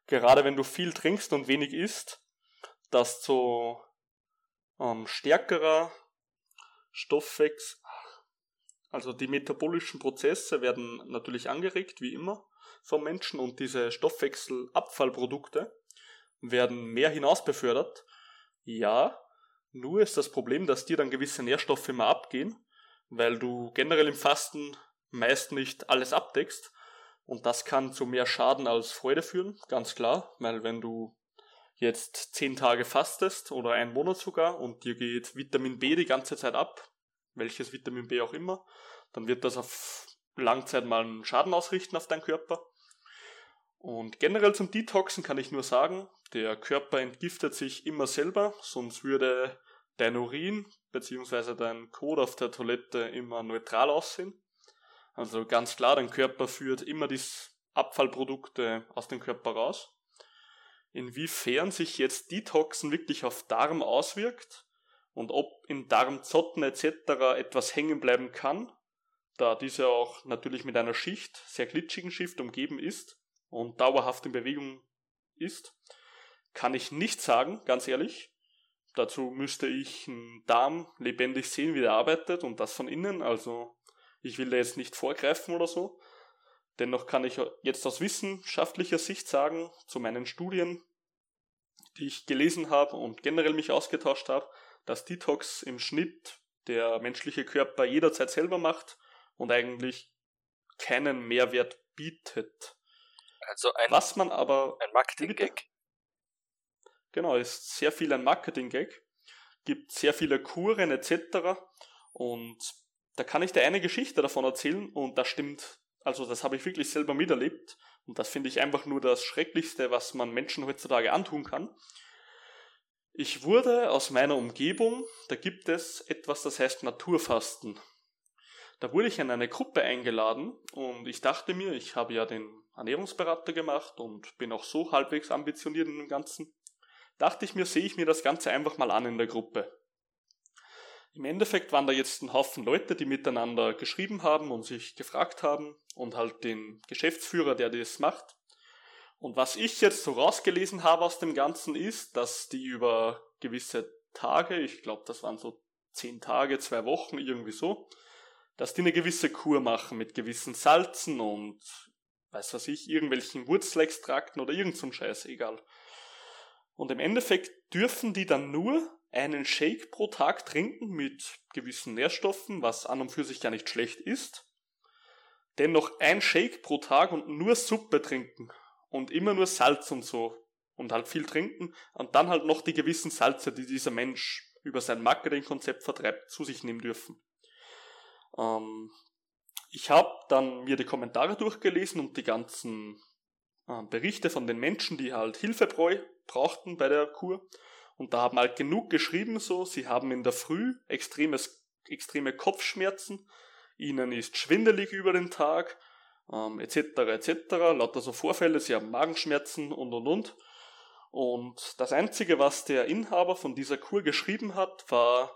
gerade wenn du viel trinkst und wenig isst, dass so ähm, stärkerer Stoffwechsel, also die metabolischen Prozesse werden natürlich angeregt, wie immer, vom Menschen und diese Stoffwechselabfallprodukte werden mehr hinaus befördert. Ja, nur ist das Problem, dass dir dann gewisse Nährstoffe immer abgehen, weil du generell im Fasten meist nicht alles abdeckst. Und das kann zu mehr Schaden als Freude führen, ganz klar, weil wenn du jetzt zehn Tage fastest oder einen Monat sogar und dir geht Vitamin B die ganze Zeit ab, welches Vitamin B auch immer, dann wird das auf Langzeit mal einen Schaden ausrichten auf deinen Körper. Und generell zum Detoxen kann ich nur sagen, der Körper entgiftet sich immer selber, sonst würde dein Urin bzw. dein Kot auf der Toilette immer neutral aussehen. Also ganz klar, dein Körper führt immer die Abfallprodukte aus dem Körper raus. Inwiefern sich jetzt Detoxen wirklich auf Darm auswirkt und ob in Darmzotten etc. etwas hängen bleiben kann, da diese auch natürlich mit einer Schicht, sehr glitschigen Schicht umgeben ist und dauerhaft in Bewegung ist, kann ich nicht sagen, ganz ehrlich. Dazu müsste ich einen Darm lebendig sehen, wie der arbeitet und das von innen. Also ich will da jetzt nicht vorgreifen oder so. Dennoch kann ich jetzt aus wissenschaftlicher Sicht sagen, zu meinen Studien, die ich gelesen habe und generell mich ausgetauscht habe, dass Detox im Schnitt der menschliche Körper jederzeit selber macht und eigentlich keinen Mehrwert bietet. Also ein, Was man aber ein Marketing-Gag. Genau, ist sehr viel ein Marketing-Gag. Gibt sehr viele Kuren etc. Und da kann ich dir eine Geschichte davon erzählen und das stimmt. Also das habe ich wirklich selber miterlebt. Und das finde ich einfach nur das Schrecklichste, was man Menschen heutzutage antun kann. Ich wurde aus meiner Umgebung, da gibt es etwas, das heißt Naturfasten. Da wurde ich in eine Gruppe eingeladen und ich dachte mir, ich habe ja den Ernährungsberater gemacht und bin auch so halbwegs ambitioniert in dem Ganzen. Dachte ich mir, sehe ich mir das Ganze einfach mal an in der Gruppe. Im Endeffekt waren da jetzt ein Haufen Leute, die miteinander geschrieben haben und sich gefragt haben und halt den Geschäftsführer, der das macht. Und was ich jetzt so rausgelesen habe aus dem Ganzen ist, dass die über gewisse Tage, ich glaube, das waren so zehn Tage, zwei Wochen, irgendwie so, dass die eine gewisse Kur machen mit gewissen Salzen und weiß was ich, irgendwelchen Wurzelextrakten oder irgend so Scheiß, egal. Und im Endeffekt dürfen die dann nur einen Shake pro Tag trinken mit gewissen Nährstoffen, was an und für sich gar nicht schlecht ist. Dennoch ein Shake pro Tag und nur Suppe trinken und immer nur Salz und so und halt viel trinken und dann halt noch die gewissen Salze, die dieser Mensch über sein Marketingkonzept vertreibt, zu sich nehmen dürfen. Ähm, ich habe dann mir die Kommentare durchgelesen und die ganzen äh, Berichte von den Menschen, die halt Hilfe brauchten bei der Kur. Und da haben halt genug geschrieben so, sie haben in der Früh extremes, extreme Kopfschmerzen, ihnen ist schwindelig über den Tag, ähm, etc. etc. Lauter so Vorfälle, sie haben Magenschmerzen und und und. Und das Einzige, was der Inhaber von dieser Kur geschrieben hat, war,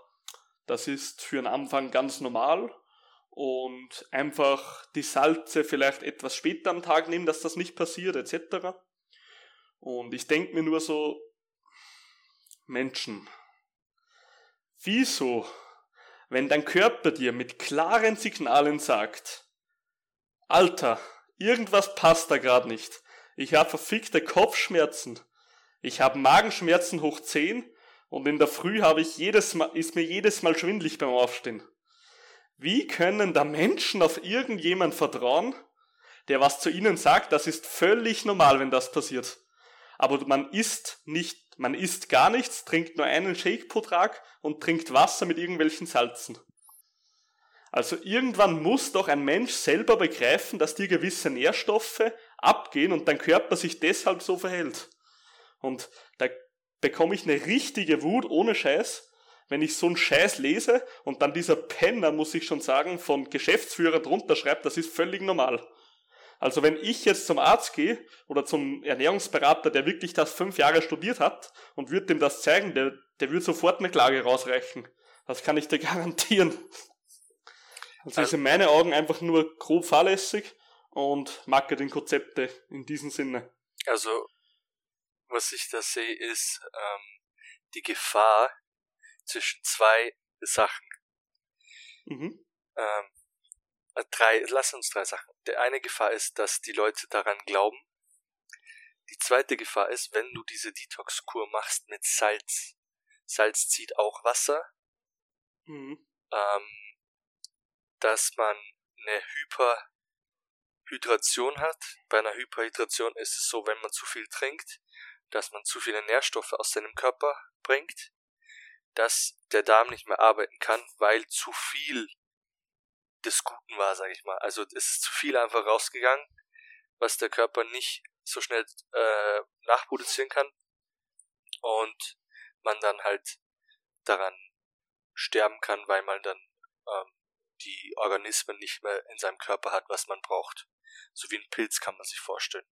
das ist für den Anfang ganz normal und einfach die Salze vielleicht etwas später am Tag nehmen, dass das nicht passiert, etc. Und ich denke mir nur so, Menschen, wieso, wenn dein Körper dir mit klaren Signalen sagt, Alter, irgendwas passt da gerade nicht, ich habe verfickte Kopfschmerzen, ich habe Magenschmerzen hoch 10 und in der Früh habe ich jedes Mal, ist mir jedes Mal schwindlig beim Aufstehen. Wie können da Menschen auf irgendjemand vertrauen, der was zu ihnen sagt, das ist völlig normal, wenn das passiert. Aber man isst nicht, man isst gar nichts, trinkt nur einen Shake pro Tag und trinkt Wasser mit irgendwelchen Salzen. Also irgendwann muss doch ein Mensch selber begreifen, dass dir gewisse Nährstoffe abgehen und dein Körper sich deshalb so verhält. Und da bekomme ich eine richtige Wut ohne Scheiß, wenn ich so einen Scheiß lese und dann dieser Penner, muss ich schon sagen, von Geschäftsführer drunter schreibt, das ist völlig normal. Also wenn ich jetzt zum Arzt gehe oder zum Ernährungsberater, der wirklich das fünf Jahre studiert hat und würde dem das zeigen, der, der würde sofort eine Klage rausreichen. Das kann ich dir <laughs> garantieren. Also, also ist in meinen Augen einfach nur grob fahrlässig und Marketingkonzepte in diesem Sinne. Also, was ich da sehe, ist ähm, die Gefahr, zwischen zwei Sachen. Mhm. Ähm, äh, drei, lass uns drei Sachen. Der eine Gefahr ist, dass die Leute daran glauben. Die zweite Gefahr ist, wenn du diese Detox-Kur machst mit Salz. Salz zieht auch Wasser. Mhm. Ähm, dass man eine Hyperhydration hat. Bei einer Hyperhydration ist es so, wenn man zu viel trinkt, dass man zu viele Nährstoffe aus seinem Körper bringt dass der Darm nicht mehr arbeiten kann, weil zu viel des Guten war, sage ich mal. Also es ist zu viel einfach rausgegangen, was der Körper nicht so schnell äh, nachproduzieren kann und man dann halt daran sterben kann, weil man dann ähm, die Organismen nicht mehr in seinem Körper hat, was man braucht. So wie ein Pilz kann man sich vorstellen.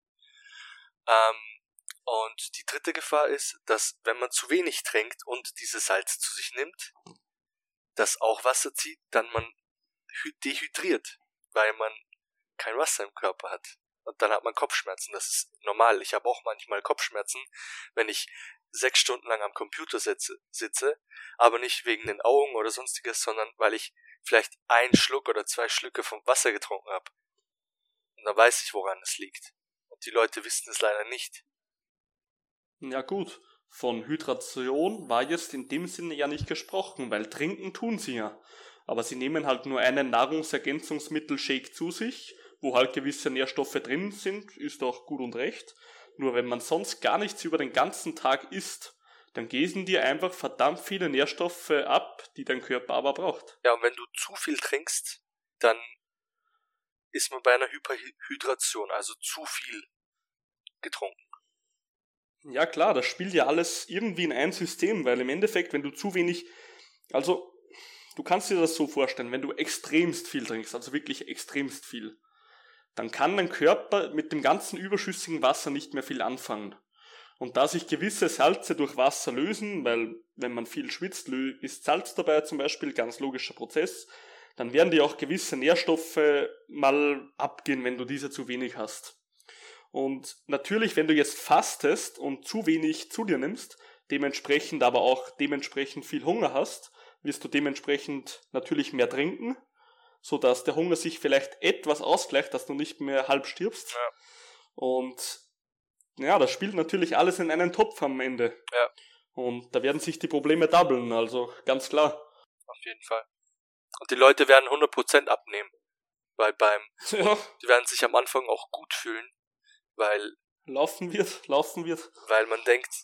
Ähm, und die dritte Gefahr ist, dass wenn man zu wenig trinkt und diese Salz zu sich nimmt, das auch Wasser zieht, dann man dehydriert, weil man kein Wasser im Körper hat. Und dann hat man Kopfschmerzen. Das ist normal. Ich habe auch manchmal Kopfschmerzen, wenn ich sechs Stunden lang am Computer sitze, sitze, aber nicht wegen den Augen oder sonstiges, sondern weil ich vielleicht einen Schluck oder zwei Schlücke vom Wasser getrunken habe. Und dann weiß ich, woran es liegt. Und die Leute wissen es leider nicht. Ja gut, von Hydration war jetzt in dem Sinne ja nicht gesprochen, weil trinken tun sie ja. Aber sie nehmen halt nur einen Nahrungsergänzungsmittel-Shake zu sich, wo halt gewisse Nährstoffe drin sind, ist auch gut und recht. Nur wenn man sonst gar nichts über den ganzen Tag isst, dann gehen dir einfach verdammt viele Nährstoffe ab, die dein Körper aber braucht. Ja, und wenn du zu viel trinkst, dann ist man bei einer Hyperhydration, also zu viel getrunken. Ja klar, das spielt ja alles irgendwie in ein System, weil im Endeffekt, wenn du zu wenig, also du kannst dir das so vorstellen, wenn du extremst viel trinkst, also wirklich extremst viel, dann kann dein Körper mit dem ganzen überschüssigen Wasser nicht mehr viel anfangen. Und da sich gewisse Salze durch Wasser lösen, weil wenn man viel schwitzt, ist Salz dabei zum Beispiel, ganz logischer Prozess, dann werden dir auch gewisse Nährstoffe mal abgehen, wenn du diese zu wenig hast. Und natürlich, wenn du jetzt fastest und zu wenig zu dir nimmst, dementsprechend aber auch dementsprechend viel Hunger hast, wirst du dementsprechend natürlich mehr trinken, so dass der Hunger sich vielleicht etwas ausgleicht, dass du nicht mehr halb stirbst. Ja. Und ja, das spielt natürlich alles in einen Topf am Ende. Ja. Und da werden sich die Probleme doublen, also ganz klar. Auf jeden Fall. Und die Leute werden 100% abnehmen. Weil beim, <laughs> ja. die werden sich am Anfang auch gut fühlen, weil. Laufen wird, laufen wird. Weil man denkt,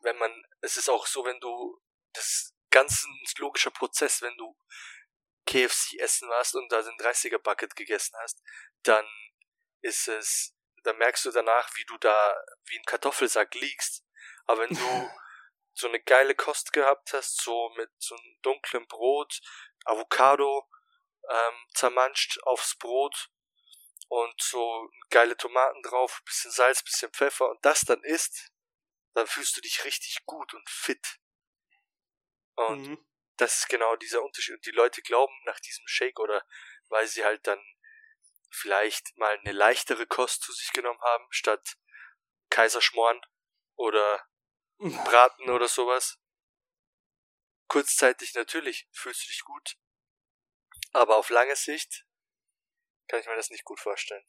wenn man, es ist auch so, wenn du, das ganz ein logischer Prozess, wenn du KFC essen warst und da den 30er Bucket gegessen hast, dann ist es, dann merkst du danach, wie du da wie ein Kartoffelsack liegst. Aber wenn du <laughs> so eine geile Kost gehabt hast, so mit so einem dunklen Brot, Avocado ähm, zermanscht aufs Brot und so geile Tomaten drauf, bisschen Salz, bisschen Pfeffer und das dann isst, dann fühlst du dich richtig gut und fit. Und mhm. das ist genau dieser Unterschied. Und die Leute glauben nach diesem Shake oder weil sie halt dann vielleicht mal eine leichtere Kost zu sich genommen haben, statt Kaiserschmoren oder <laughs> Braten oder sowas. Kurzzeitig natürlich fühlst du dich gut, aber auf lange Sicht kann ich mir das nicht gut vorstellen.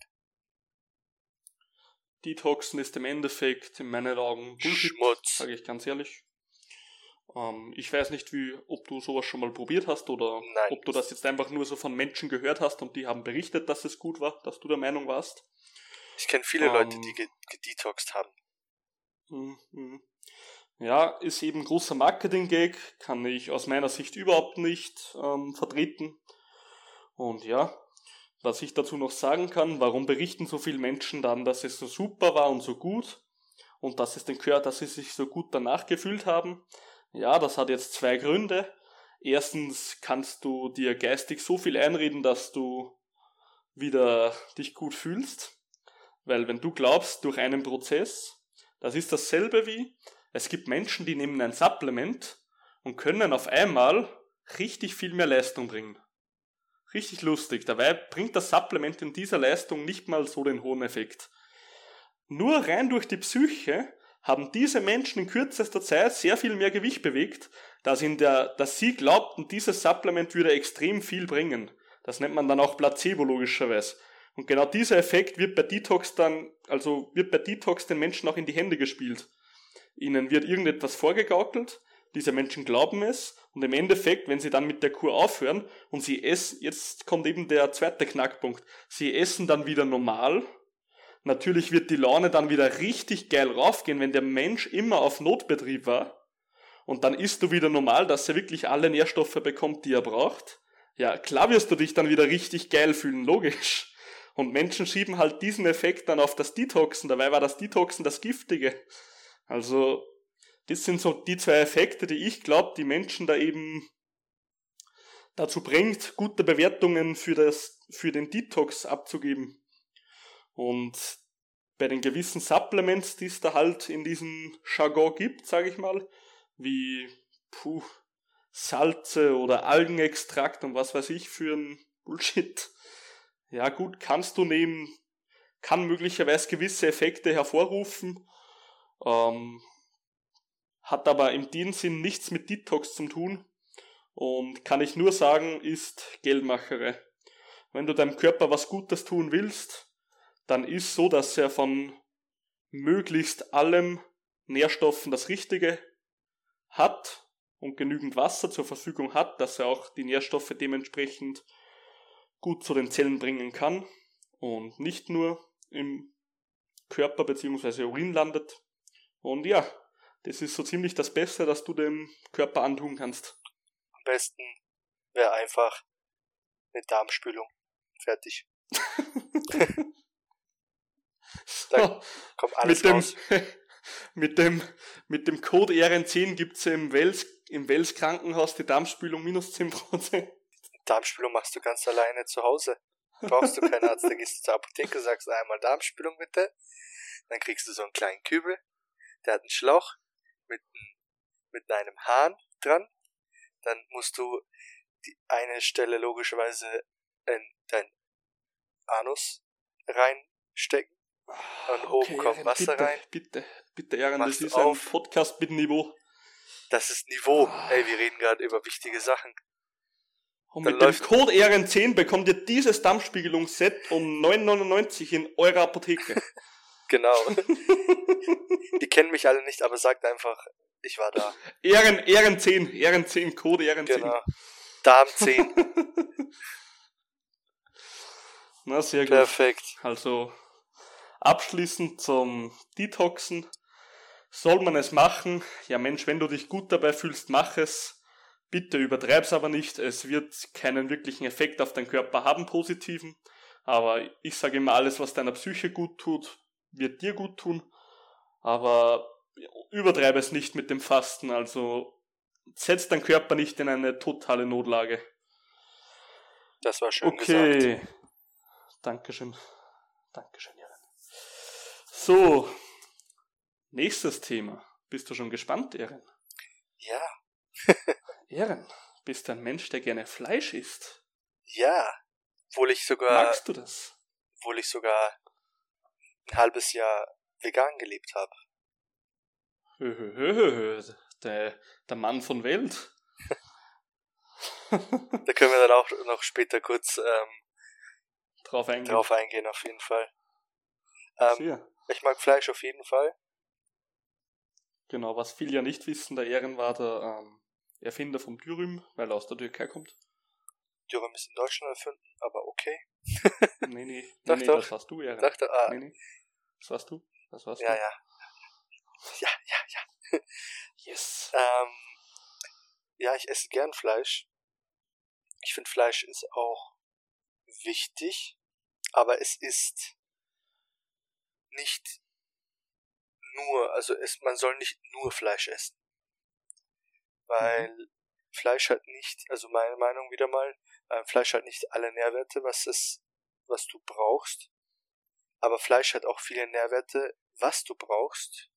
Detoxen ist im Endeffekt in meinen Augen Bullshit, Schmutz, sage ich ganz ehrlich. Ähm, ich weiß nicht, wie, ob du sowas schon mal probiert hast oder Nein. ob du das jetzt einfach nur so von Menschen gehört hast und die haben berichtet, dass es gut war, dass du der Meinung warst. Ich kenne viele ähm, Leute, die gedetoxt haben. Mh, mh. Ja, ist eben großer Marketing-Gag, kann ich aus meiner Sicht überhaupt nicht ähm, vertreten. Und ja, was ich dazu noch sagen kann, warum berichten so viele Menschen dann, dass es so super war und so gut und dass es den Körper, dass sie sich so gut danach gefühlt haben? Ja, das hat jetzt zwei Gründe. Erstens kannst du dir geistig so viel einreden, dass du wieder dich gut fühlst. Weil wenn du glaubst, durch einen Prozess, das ist dasselbe wie, es gibt Menschen, die nehmen ein Supplement und können auf einmal richtig viel mehr Leistung bringen. Richtig lustig. Dabei bringt das Supplement in dieser Leistung nicht mal so den hohen Effekt. Nur rein durch die Psyche haben diese Menschen in kürzester Zeit sehr viel mehr Gewicht bewegt, dass, in der, dass sie glaubten, dieses Supplement würde extrem viel bringen. Das nennt man dann auch Placebo logischerweise. Und genau dieser Effekt wird bei Detox dann, also wird bei Detox den Menschen auch in die Hände gespielt. Ihnen wird irgendetwas vorgegaukelt, diese Menschen glauben es und im Endeffekt, wenn sie dann mit der Kur aufhören und sie essen, jetzt kommt eben der zweite Knackpunkt, sie essen dann wieder normal. Natürlich wird die Laune dann wieder richtig geil raufgehen, wenn der Mensch immer auf Notbetrieb war. Und dann isst du wieder normal, dass er wirklich alle Nährstoffe bekommt, die er braucht. Ja, klar wirst du dich dann wieder richtig geil fühlen, logisch. Und Menschen schieben halt diesen Effekt dann auf das Detoxen. Dabei war das Detoxen das Giftige. Also das sind so die zwei Effekte, die ich glaube, die Menschen da eben dazu bringt, gute Bewertungen für, das, für den Detox abzugeben. Und bei den gewissen Supplements, die es da halt in diesem Jargon gibt, sage ich mal, wie puh, Salze oder Algenextrakt und was weiß ich für ein Bullshit. Ja gut, kannst du nehmen, kann möglicherweise gewisse Effekte hervorrufen, ähm, hat aber in dem Sinn nichts mit Detox zu tun und kann ich nur sagen, ist Geldmacherei. Wenn du deinem Körper was Gutes tun willst, dann ist so, dass er von möglichst allem Nährstoffen das Richtige hat und genügend Wasser zur Verfügung hat, dass er auch die Nährstoffe dementsprechend gut zu den Zellen bringen kann und nicht nur im Körper bzw. Urin landet. Und ja, das ist so ziemlich das Beste, das du dem Körper antun kannst. Am besten wäre einfach eine Darmspülung. Fertig. <laughs> Dann kommt alles mit dem, raus. <laughs> mit dem, mit dem Code RN10 gibt es im Wels, im Wels Krankenhaus die Darmspülung minus 10%. Darmspülung machst du ganz alleine zu Hause. brauchst du keinen Arzt, dann gehst du zur Apotheke, sagst einmal Darmspülung bitte, dann kriegst du so einen kleinen Kübel, der hat einen Schlauch mit, mit einem Hahn dran, dann musst du die eine Stelle logischerweise in dein Anus reinstecken und oben kommt Wasser bitte, rein. Bitte, bitte, Ehren, das ist auf. ein Podcast mit Niveau. Das ist Niveau. Ey, wir reden gerade über wichtige Sachen. Und Dann mit dem Code ERN10 bekommt ihr dieses Darmspiegelungsset um 9,99 in eurer Apotheke. <laughs> Genau. <laughs> die kennen mich alle nicht, aber sagt einfach, ich war da. Ehren, ERN10, ERN10, Code ERN10. Genau. Darm 10. <laughs> Na, sehr gut. Perfekt. Also, abschließend zum Detoxen. Soll man es machen? Ja Mensch, wenn du dich gut dabei fühlst, mach es. Bitte übertreib's aber nicht. Es wird keinen wirklichen Effekt auf deinen Körper haben, positiven. Aber ich sage immer, alles, was deiner Psyche gut tut, wird dir gut tun. Aber übertreibe es nicht mit dem Fasten. Also, setz deinen Körper nicht in eine totale Notlage. Das war schön gesagt. Okay. Dankeschön. Dankeschön, Jörn. So. Nächstes Thema. Bist du schon gespannt, Ehren? Ja, <laughs> Ehren, bist du ein Mensch, der gerne Fleisch isst? ja. Obwohl ich sogar, Magst du das? obwohl ich sogar ein halbes Jahr vegan gelebt habe. Hö. <laughs> Der, der Mann von Welt. <laughs> Da können wir dann auch noch später kurz ähm, Drauf eingehen. drauf eingehen, auf jeden Fall. Ähm, ich mag Fleisch auf jeden Fall. Genau, was viele ja nicht wissen, der Ehren war der ähm, Erfinder vom Dürüm, weil er aus der Türkei kommt. Dürüm ist in Deutschland erfunden, aber okay. <laughs> Nee, nee, <laughs> nee, Doch, nee doch. das warst du, Ehren. Dachte, ah, Nee, nee. Das warst du. Das warst ja, du. ja. Ja, ja, ja. <laughs> Yes. Ähm, ja, ich esse gern Fleisch. Ich finde Fleisch ist auch wichtig, aber es ist nicht nur, also es, man soll nicht nur Fleisch essen. Weil Fleisch hat nicht, also meine Meinung wieder mal, Fleisch hat nicht alle Nährwerte, was es, was du brauchst. Aber Fleisch hat auch viele Nährwerte, was du brauchst,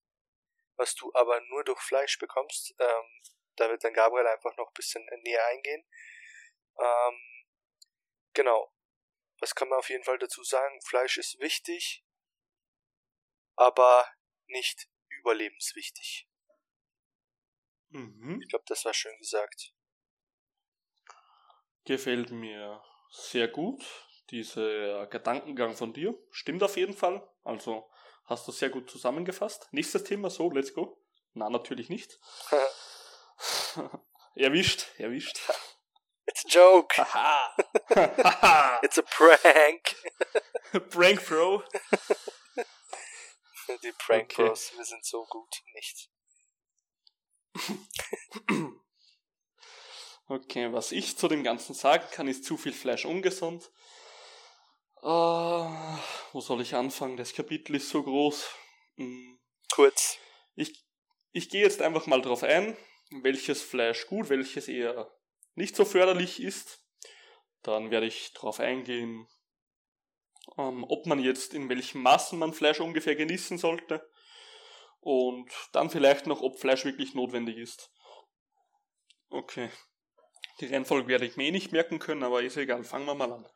was du aber nur durch Fleisch bekommst. Ähm, da wird dann Gabriel einfach noch ein bisschen näher eingehen. Ähm, genau. Was kann man auf jeden Fall dazu sagen? Fleisch ist wichtig, aber nicht überlebenswichtig. Mhm. Ich glaube, das war schön gesagt. Gefällt mir sehr gut. Dieser Gedankengang von dir stimmt auf jeden Fall. Also hast du sehr gut zusammengefasst. Nächstes Thema, so, let's go. Na, natürlich nicht. <laughs> erwischt, erwischt. It's a joke. <laughs> <laughs> It's a prank. Prank Bro. Die Prank Okay. Bros, wir sind so gut nicht. <clears throat> Okay, was ich zu dem Ganzen sagen kann, ist zu viel Fleisch ungesund. Ah, wo soll ich anfangen? Das Kapitel ist so groß. Hm, Kurz. Ich, ich gehe jetzt einfach mal drauf ein, welches Fleisch gut, welches eher nicht so förderlich ist. Dann werde ich drauf eingehen, ähm, ob man jetzt in welchem Maßen man Fleisch ungefähr genießen sollte. Und dann vielleicht noch, ob Fleisch wirklich notwendig ist. Okay. Die Reihenfolge werde ich mir eh nicht merken können, aber ist egal. Fangen wir mal an.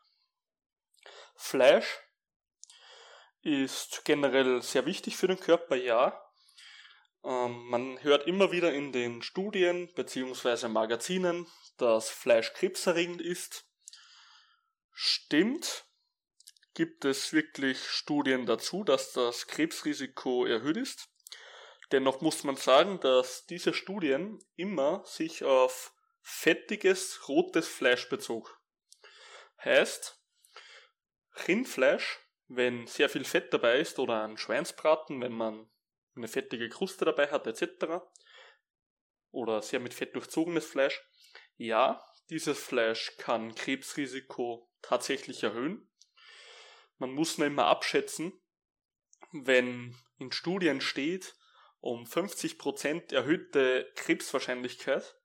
Fleisch ist generell sehr wichtig für den Körper, ja. Ähm, man hört immer wieder in den Studien bzw. Magazinen, dass Fleisch krebserregend ist. Stimmt. Gibt es wirklich Studien dazu, dass das Krebsrisiko erhöht ist? Dennoch muss man sagen, dass diese Studien immer sich auf fettiges rotes Fleisch bezog. Heißt, Rindfleisch, wenn sehr viel Fett dabei ist, oder ein Schweinsbraten, wenn man eine fettige Kruste dabei hat, etc. Oder sehr mit Fett durchzogenes Fleisch. Ja, dieses Fleisch kann Krebsrisiko tatsächlich erhöhen. Man muss nur immer abschätzen, wenn in Studien steht, um 50% erhöhte Krebswahrscheinlichkeit,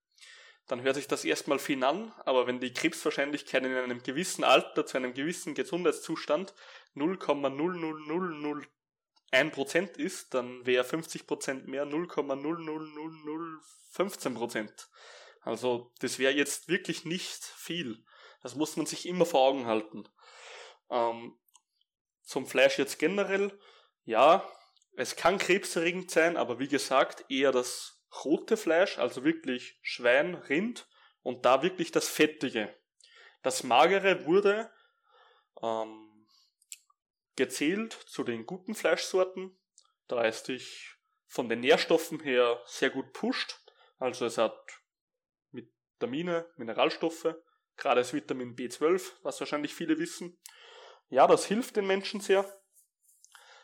dann hört sich das erstmal viel an, aber wenn die Krebswahrscheinlichkeit in einem gewissen Alter zu einem gewissen Gesundheitszustand 0,00001% ist, dann wäre 50% mehr 0,00015%. Also das wäre jetzt wirklich nicht viel. Das muss man sich immer vor Augen halten. Ähm, zum Fleisch jetzt generell, ja, es kann krebserregend sein, aber wie gesagt, eher das rote Fleisch, also wirklich Schwein, Rind und da wirklich das Fettige. Das Magere wurde ähm, gezählt zu den guten Fleischsorten, da es dich von den Nährstoffen her sehr gut pusht. Also es hat Vitamine, Mineralstoffe, gerade das Vitamin B12, was wahrscheinlich viele wissen. Ja, das hilft den Menschen sehr.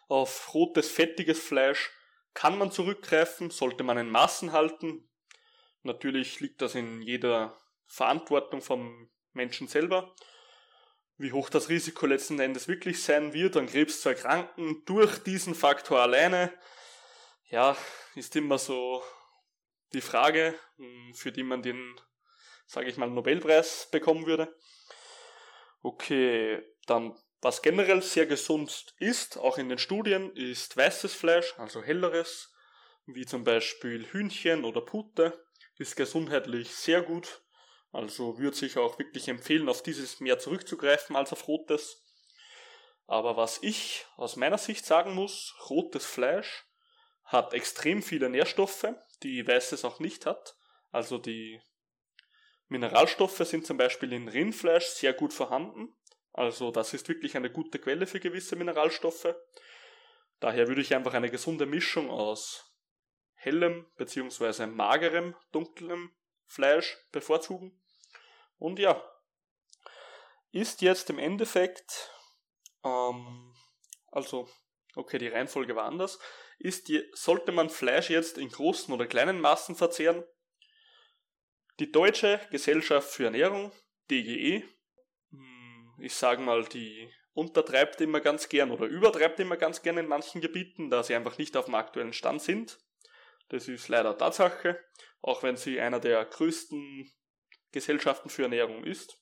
Auf rotes, fettiges Fleisch kann man zurückgreifen, sollte man in Maßen halten. Natürlich liegt das in jeder Verantwortung vom Menschen selber. Wie hoch das Risiko letzten Endes wirklich sein wird, an Krebs zu erkranken durch diesen Faktor alleine, ja, ist immer so die Frage, hm, für die man den, sage ich mal, Nobelpreis bekommen würde. Okay, dann was generell sehr gesund ist, auch in den Studien, ist weißes Fleisch, also helleres, wie zum Beispiel Hühnchen oder Pute, ist gesundheitlich sehr gut. Also würde sich auch wirklich empfehlen, auf dieses mehr zurückzugreifen als auf rotes. Aber was ich aus meiner Sicht sagen muss, rotes Fleisch hat extrem viele Nährstoffe, die weißes auch nicht hat. Also die Mineralstoffe sind zum Beispiel in Rindfleisch sehr gut vorhanden. Also das ist wirklich eine gute Quelle für gewisse Mineralstoffe. Daher würde ich einfach eine gesunde Mischung aus hellem bzw. magerem, dunklem Fleisch bevorzugen. Und ja, ist jetzt im Endeffekt, ähm, also, okay, die Reihenfolge war anders, ist die, sollte man Fleisch jetzt in großen oder kleinen Maßen verzehren? Die Deutsche Gesellschaft für Ernährung, DGE, ich sage mal, die untertreibt immer ganz gern oder übertreibt immer ganz gern in manchen Gebieten, da sie einfach nicht auf dem aktuellen Stand sind. Das ist leider Tatsache, auch wenn sie einer der größten Gesellschaften für Ernährung ist.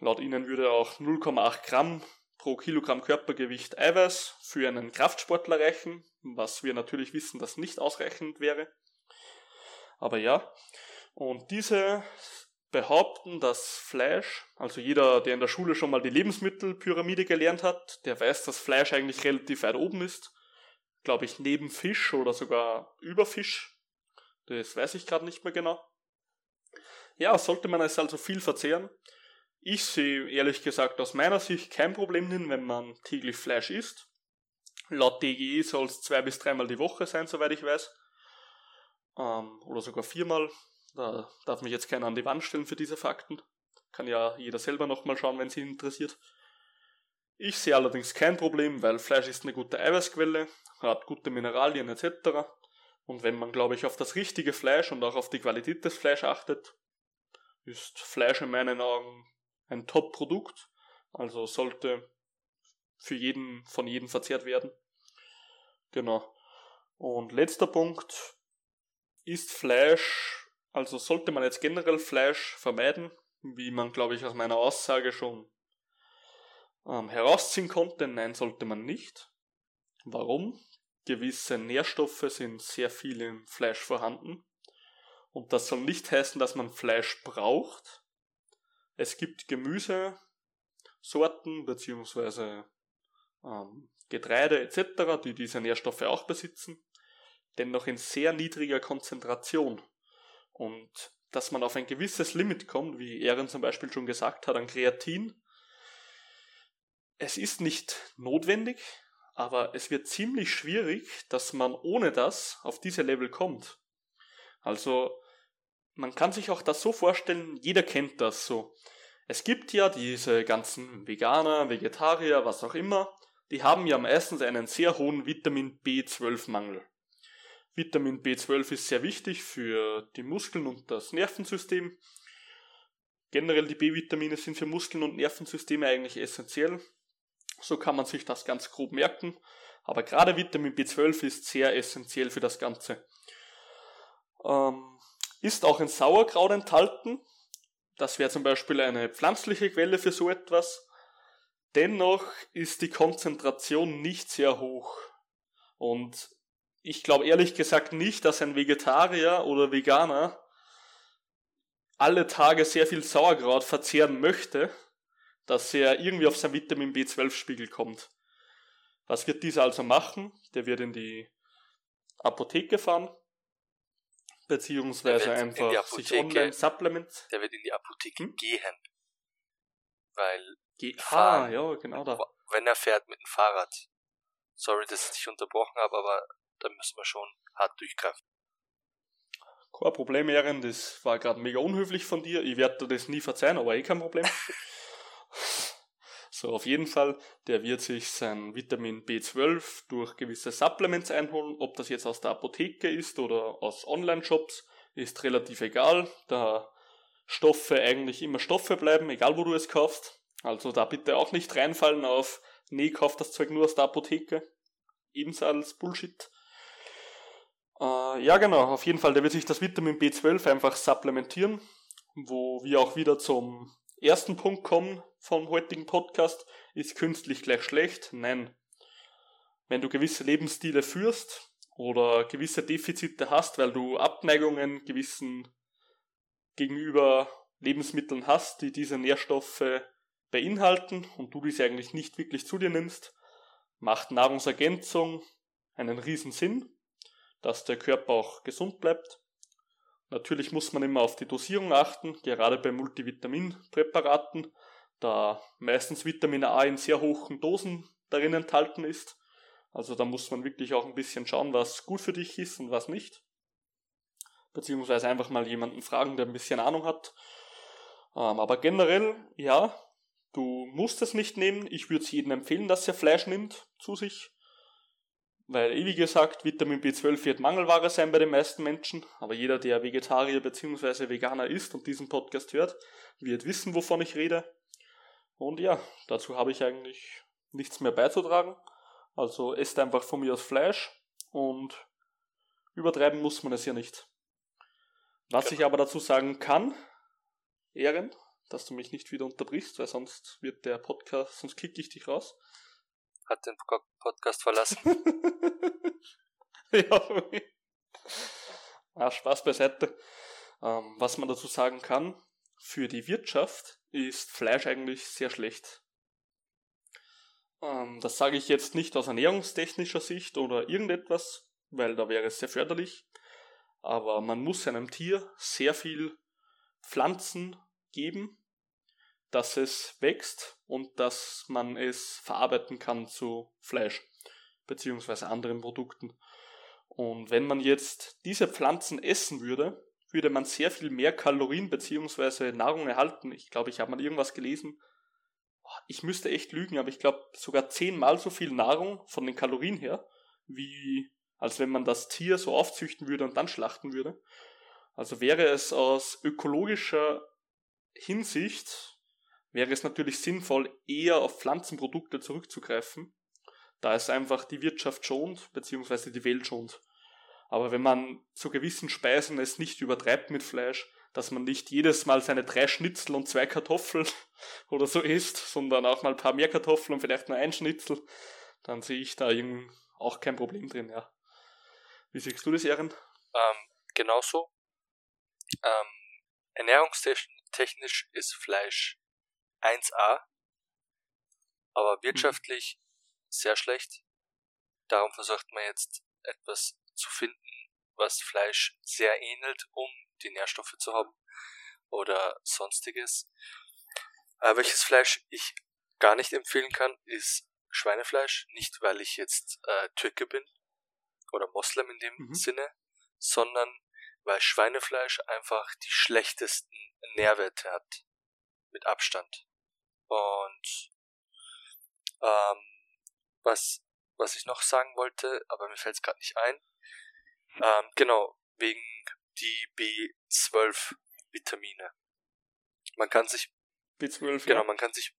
Laut ihnen würde auch 0,8 Gramm pro Kilogramm Körpergewicht Eiweiß für einen Kraftsportler reichen, was wir natürlich wissen, dass nicht ausreichend wäre. Aber ja, und diese behaupten, dass Fleisch, also jeder, der in der Schule schon mal die Lebensmittelpyramide gelernt hat, der weiß, dass Fleisch eigentlich relativ weit oben ist. Glaube ich, neben Fisch oder sogar über Fisch. Das weiß ich gerade nicht mehr genau. Ja, sollte man es also viel verzehren. Ich sehe ehrlich gesagt aus meiner Sicht kein Problem hin, wenn man täglich Fleisch isst. Laut DGE soll es zwei bis dreimal die Woche sein, soweit ich weiß. Ähm, oder sogar viermal. Da darf mich jetzt keiner an die Wand stellen für diese Fakten. Kann ja jeder selber nochmal schauen, wenn es ihn interessiert. Ich sehe allerdings kein Problem, weil Fleisch ist eine gute Eiweißquelle, hat gute Mineralien etc. Und wenn man, glaube ich, auf das richtige Fleisch und auch auf die Qualität des Fleisch achtet, ist Fleisch in meinen Augen ein Top-Produkt. Also sollte für jeden, von jedem verzehrt werden. Genau. Und letzter Punkt. Ist Fleisch also sollte man jetzt generell Fleisch vermeiden, wie man, glaube ich, aus meiner Aussage schon ähm, herausziehen konnte. Nein, sollte man nicht. Warum? Gewisse Nährstoffe sind sehr viel im Fleisch vorhanden. Und das soll nicht heißen, dass man Fleisch braucht. Es gibt Gemüsesorten bzw. Ähm, Getreide etc., die diese Nährstoffe auch besitzen, dennoch in sehr niedriger Konzentration. Und dass man auf ein gewisses Limit kommt, wie Ehren zum Beispiel schon gesagt hat, an Kreatin. Es ist nicht notwendig, aber es wird ziemlich schwierig, dass man ohne das auf diese Level kommt. Also, man kann sich auch das so vorstellen, jeder kennt das so. Es gibt ja diese ganzen Veganer, Vegetarier, was auch immer, die haben ja meistens einen sehr hohen Vitamin B12-Mangel. Vitamin B12 ist sehr wichtig für die Muskeln und das Nervensystem. Generell die B-Vitamine sind für Muskeln und Nervensysteme eigentlich essentiell. So kann man sich das ganz grob merken. Aber gerade Vitamin B12 ist sehr essentiell für das Ganze. Ähm, ist auch in Sauerkraut enthalten. Das wäre zum Beispiel eine pflanzliche Quelle für so etwas. Dennoch ist die Konzentration nicht sehr hoch. Und ich glaube ehrlich gesagt nicht, dass ein Vegetarier oder Veganer alle Tage sehr viel Sauerkraut verzehren möchte, dass er irgendwie auf sein Vitamin B12-Spiegel kommt. Was wird dieser also machen? Der wird in die Apotheke fahren, beziehungsweise einfach Apotheke, sich online Supplements. Der wird in die Apotheke hm? gehen. Weil. Ge ah, ja, genau da. Wenn er fährt mit dem Fahrrad. Sorry, dass ich dich unterbrochen habe, aber da müssen wir schon hart durchgreifen. Kein Problem, Ehren, das war gerade mega unhöflich von dir. Ich werde dir das nie verzeihen, aber eh kein Problem. so, auf jeden Fall, der wird sich sein Vitamin B12 durch gewisse Supplements einholen. Ob das jetzt aus der Apotheke ist oder aus Online-Shops, ist relativ egal, da Stoffe eigentlich immer Stoffe bleiben, egal wo du es kaufst. Also da bitte auch nicht reinfallen auf, nee, kauf das Zeug nur aus der Apotheke. Ebenso als Bullshit. Äh, ja, genau, auf jeden Fall, der wird sich das Vitamin B12 einfach supplementieren, wo wir auch wieder zum ersten Punkt kommen vom heutigen Podcast. Ist künstlich gleich schlecht? Nein. Wenn du gewisse Lebensstile führst oder gewisse Defizite hast, weil du Abneigungen gewissen gegenüber Lebensmitteln hast, die diese Nährstoffe beinhalten und du diese eigentlich nicht wirklich zu dir nimmst, macht Nahrungsergänzung einen riesen Sinn dass der Körper auch gesund bleibt. Natürlich muss man immer auf die Dosierung achten, gerade bei Multivitaminpräparaten, da meistens Vitamin A in sehr hohen Dosen darin enthalten ist. Also da muss man wirklich auch ein bisschen schauen, was gut für dich ist und was nicht. Beziehungsweise einfach mal jemanden fragen, der ein bisschen Ahnung hat. Ähm, aber generell, ja, du musst es nicht nehmen. Ich würde es jedem empfehlen, dass er Fleisch nimmt zu sich. Weil, wie gesagt, Vitamin B12 wird Mangelware sein bei den meisten Menschen, aber jeder, der Vegetarier bzw. Veganer ist und diesen Podcast hört, wird wissen, wovon ich rede. Und ja, dazu habe ich eigentlich nichts mehr beizutragen. Also esst einfach von mir aus Fleisch und übertreiben muss man es ja nicht. Was ich aber dazu sagen kann, Ehren, dass du mich nicht wieder unterbrichst, weil sonst wird der Podcast, sonst kicke ich dich raus hat den Podcast verlassen. <laughs> ja. Ah, Spaß beiseite. Ähm, was man dazu sagen kann, für die Wirtschaft ist Fleisch eigentlich sehr schlecht. Ähm, das sage ich jetzt nicht aus ernährungstechnischer Sicht oder irgendetwas, weil da wäre es sehr förderlich. Aber man muss einem Tier sehr viel Pflanzen geben, dass es wächst und dass man es verarbeiten kann zu Fleisch beziehungsweise anderen Produkten. Und wenn man jetzt diese Pflanzen essen würde, würde man sehr viel mehr Kalorien beziehungsweise Nahrung erhalten. Ich glaube, ich habe mal irgendwas gelesen. Ich müsste echt lügen, aber ich glaube sogar zehnmal so viel Nahrung von den Kalorien her, wie als wenn man das Tier so aufzüchten würde und dann schlachten würde. Also wäre es aus ökologischer Hinsicht wäre es natürlich sinnvoll, eher auf Pflanzenprodukte zurückzugreifen, da es einfach die Wirtschaft schont, beziehungsweise die Welt schont. Aber wenn man zu gewissen Speisen es nicht übertreibt mit Fleisch, dass man nicht jedes Mal seine drei Schnitzel und zwei Kartoffeln <laughs> oder so isst, sondern auch mal ein paar mehr Kartoffeln und vielleicht nur ein Schnitzel, dann sehe ich da auch kein Problem drin, ja. Wie siehst du das, Ehren? Ähm, genauso. Ähm, ernährungstechnisch ist Fleisch 1A, aber wirtschaftlich sehr schlecht. Darum versucht man jetzt etwas zu finden, was Fleisch sehr ähnelt, um die Nährstoffe zu haben oder sonstiges. Äh, welches Fleisch ich gar nicht empfehlen kann, ist Schweinefleisch. Nicht, weil ich jetzt äh, Türke bin oder Moslem in dem mhm. Sinne, sondern weil Schweinefleisch einfach die schlechtesten Nährwerte hat. Mit Abstand. Und ähm, was, was ich noch sagen wollte, aber mir fällt es gerade nicht ein. Ähm, genau, wegen die B12 Vitamine. Man kann sich B12 genau, ja. man kann sich